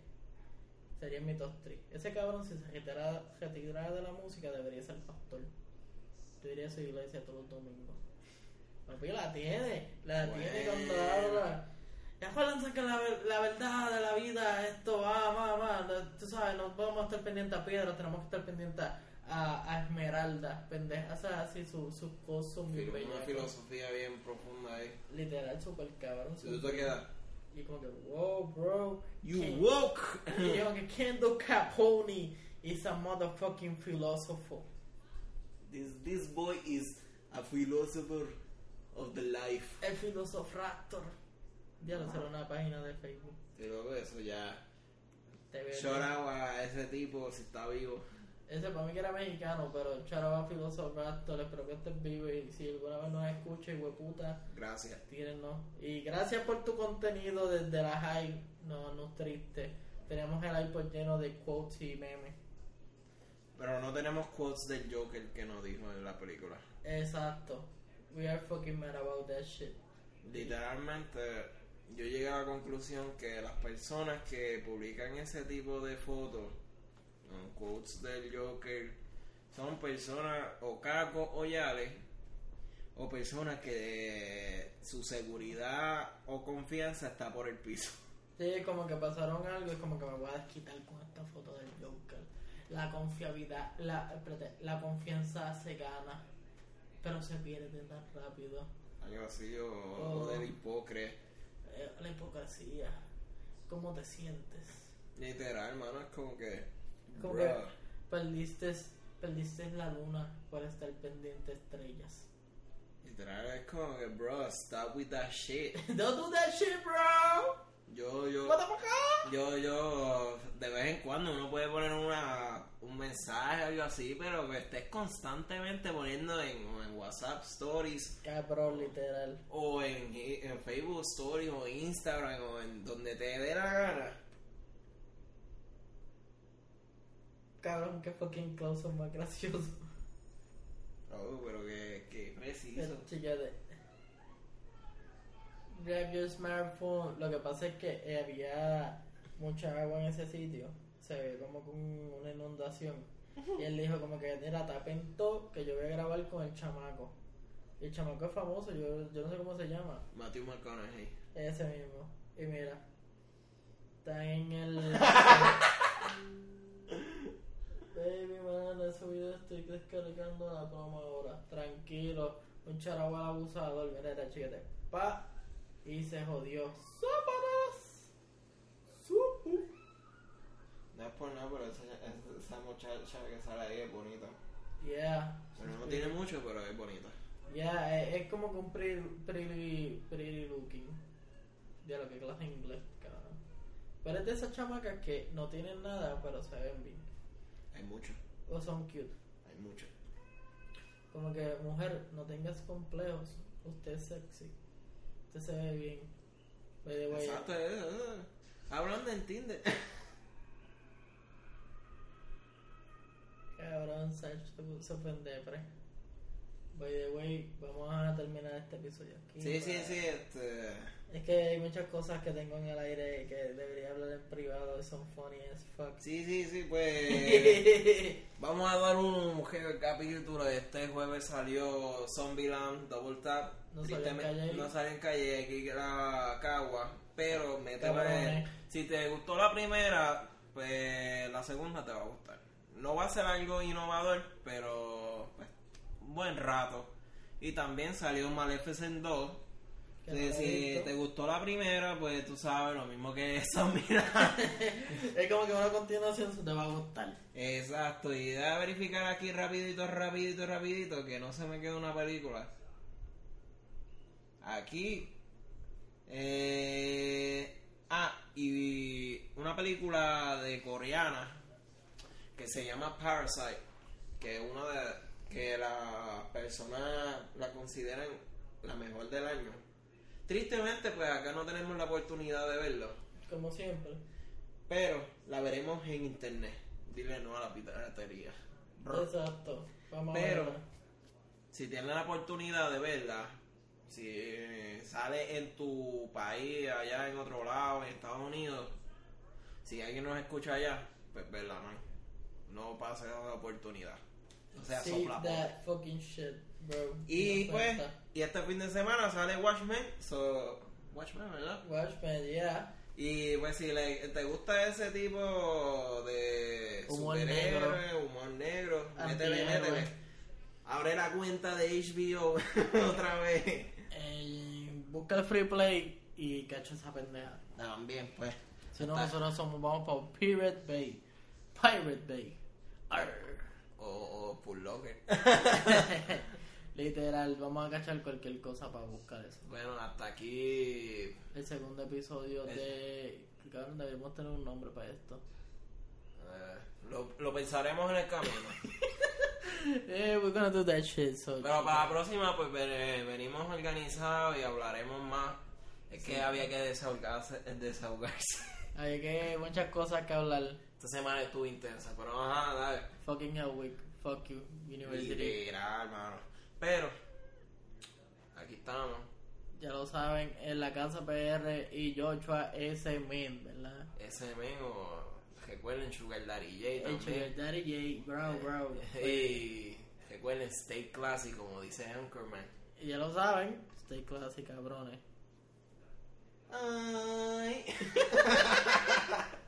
Speaker 1: sería mi top 3. Ese cabrón, si se retirara, retirara de la música, debería ser pastor. Yo iría a su iglesia todos los domingos. Papi, la tiene, la tiene
Speaker 2: Bueno.
Speaker 1: cuando habla. Y acuérdense que la, la verdad de la vida, esto va, va, va. Tú sabes, no podemos estar pendientes a piedras, tenemos que estar pendientes a, a esmeraldas, pendejas, así sus sus cosas son muy
Speaker 2: Filo- Una
Speaker 1: bellas.
Speaker 2: filosofía bien profunda ahí.
Speaker 1: Literal, super cabrón.
Speaker 2: Si tú te quedas.
Speaker 1: y como que, wow, bro.
Speaker 2: You
Speaker 1: Ken-
Speaker 2: woke!
Speaker 1: y como que Kendo Capone is a motherfucking philosopher.
Speaker 2: This, this boy is a philosopher of the life.
Speaker 1: El filosofractor. Ya lo será una página de Facebook.
Speaker 2: Y luego eso ya. Shout out a ese tipo si está vivo.
Speaker 1: Ese para mí que era mexicano, pero charaba filosofractor. Espero que estés vivo y si alguna vez nos escucha, hueputa,
Speaker 2: Gracias.
Speaker 1: tírennos. Y gracias por tu contenido desde la high. No, no triste. Tenemos el iPod lleno de quotes y memes.
Speaker 2: Pero no tenemos quotes del Joker que nos dijo en la película.
Speaker 1: Exacto. We are fucking mad about that shit.
Speaker 2: Literalmente, yo llegué a la conclusión que las personas que publican ese tipo de fotos, con quotes del Joker, son personas o cacos o yales, o personas que su seguridad o confianza está por el piso.
Speaker 1: Sí, como que pasaron algo y como que me voy a desquitar con esta foto del Joker. La confiabilidad, la, la confianza se gana, pero se pierde tan rápido.
Speaker 2: Algo así, o,
Speaker 1: Oh.
Speaker 2: o del hipócrita.
Speaker 1: Eh, la hipocresía. ¿Cómo te sientes?
Speaker 2: Literal, hermano, es como que.
Speaker 1: Como que perdiste, perdiste la luna por estar pendiente de estrellas.
Speaker 2: Literal, es como que, bro, stop with that shit.
Speaker 1: Don't do that shit, bro.
Speaker 2: Yo, yo. Yo, yo, de vez en cuando uno puede poner mensaje o algo así, pero que estés constantemente poniendo en, WhatsApp Stories
Speaker 1: Cabrón, literal.
Speaker 2: o en, en Facebook Stories o Instagram o en donde te dé la gana.
Speaker 1: Cabrón, que fucking close más gracioso.
Speaker 2: Oh, pero que, que preciso.
Speaker 1: Grab your smartphone. Lo que pasa es que había mucha agua en ese sitio. Se ve como con una inundación. Y él dijo como que, mira, tapen todo, que yo voy a grabar con el chamaco. Y el chamaco es famoso, yo, yo no sé cómo se llama.
Speaker 2: Matthew McConaughey.
Speaker 1: Ese mismo. Y mira, está en el. Baby, man, ese video estoy descargando la promo ahora. Tranquilo, un charawal abusador. Mira, era chiquete. Pa. Y se jodió. ¡Sápanas! ¡Supu!
Speaker 2: No es por nada, pero esa, esa- muchacha que sale ahí es bonita.
Speaker 1: Yeah.
Speaker 2: Pero no tiene mucho, pero es bonita.
Speaker 1: Yeah, es, es como un pretty, pretty, pretty looking. De lo que clase en inglés, cabrón. Pero es de esas chamacas que no tienen nada, pero se ven bien.
Speaker 2: Hay mucho,
Speaker 1: O son cute.
Speaker 2: hay mucho.
Speaker 1: Como que, mujer, no tengas complejos. Usted es sexy. Usted se ve bien. By the way,
Speaker 2: Exacto, eh, eh. Hablando en Tinder.
Speaker 1: se pendepre. By the way, vamos a terminar este episodio aquí.
Speaker 2: Sí, sí,
Speaker 1: para-
Speaker 2: sí, este.
Speaker 1: Es que hay muchas cosas que tengo en el aire que debería hablar en privado y son funny as fuck.
Speaker 2: Sí, sí, sí, pues. Vamos a dar un jefe capítulo. Este jueves salió Zombieland Double Tap.
Speaker 1: No salió en Calle.
Speaker 2: no sale en calle aquí la Cagua. Pero.
Speaker 1: Cabrones.
Speaker 2: Si te gustó la primera, pues la segunda te va a gustar. No va a ser algo innovador, pero pues, un buen rato. Y también salió Maleficent 2.
Speaker 1: Que
Speaker 2: si te gustó la primera, pues tú sabes lo mismo que Zombieland.
Speaker 1: es como que una continuación se te va a gustar.
Speaker 2: Exacto, y a verificar aquí rapidito, rapidito, rapidito, que no se me quede una película. Aquí. Eh, ah, y una película de coreana que se llama Parasite, que es una de que las personas la consideran la mejor del año. Tristemente, pues acá no tenemos la oportunidad de verlo.
Speaker 1: Como siempre.
Speaker 2: Pero la veremos en internet. Dile no a la piratería.
Speaker 1: Exacto. Vamos
Speaker 2: Pero-
Speaker 1: a ver.
Speaker 2: Si tienes la oportunidad de verla, si eh, sale en tu país, allá en otro lado, en Estados Unidos, si alguien nos escucha allá, pues verla, man. No pase la oportunidad. O sea,
Speaker 1: See
Speaker 2: sopla.
Speaker 1: that fucking shit, bro.
Speaker 2: Y
Speaker 1: No
Speaker 2: pues,
Speaker 1: cuenta.
Speaker 2: y este fin de semana sale Watchmen, so, Watchmen, ¿verdad?
Speaker 1: Watchmen, yeah.
Speaker 2: Y pues si le, te gusta ese tipo de
Speaker 1: Humor
Speaker 2: superhéroe, humor negro, métele, métele. Abre la cuenta de HBO otra vez.
Speaker 1: Eh, busca el free play y cacha esa pendeja.
Speaker 2: También, pues.
Speaker 1: Si no, nosotros somos, vamos para Pirate Bay. Pirate Bay. Arr.
Speaker 2: O, o Full Locker.
Speaker 1: Literal, vamos a cachar cualquier cosa para buscar eso.
Speaker 2: Bueno, hasta aquí.
Speaker 1: El segundo episodio de. Cabrón, debemos tener un nombre para esto.
Speaker 2: eh, lo, lo pensaremos en el camino.
Speaker 1: Eh, we're gonna do that shit. So
Speaker 2: Pero para la próxima, pues ven- venimos organizados y hablaremos más. Es que había que desahogarse. desahogarse.
Speaker 1: Hay que muchas cosas que hablar.
Speaker 2: Esta semana estuvo intensa, pero ajá, dale.
Speaker 1: Fucking Hell Week. Fuck you, University.
Speaker 2: Literal, hermano. Pero, aquí estamos.
Speaker 1: Ya lo saben, en la casa PR y Joshua S. Men, ¿verdad?
Speaker 2: Ese men o recuerden Sugar Daddy J
Speaker 1: El Sugar
Speaker 2: también.
Speaker 1: Daddy J, bro, bro.
Speaker 2: Y recuerden Stay Classy, como dice Anchorman.
Speaker 1: Y ya lo saben, stay classy, cabrones.
Speaker 2: Ay.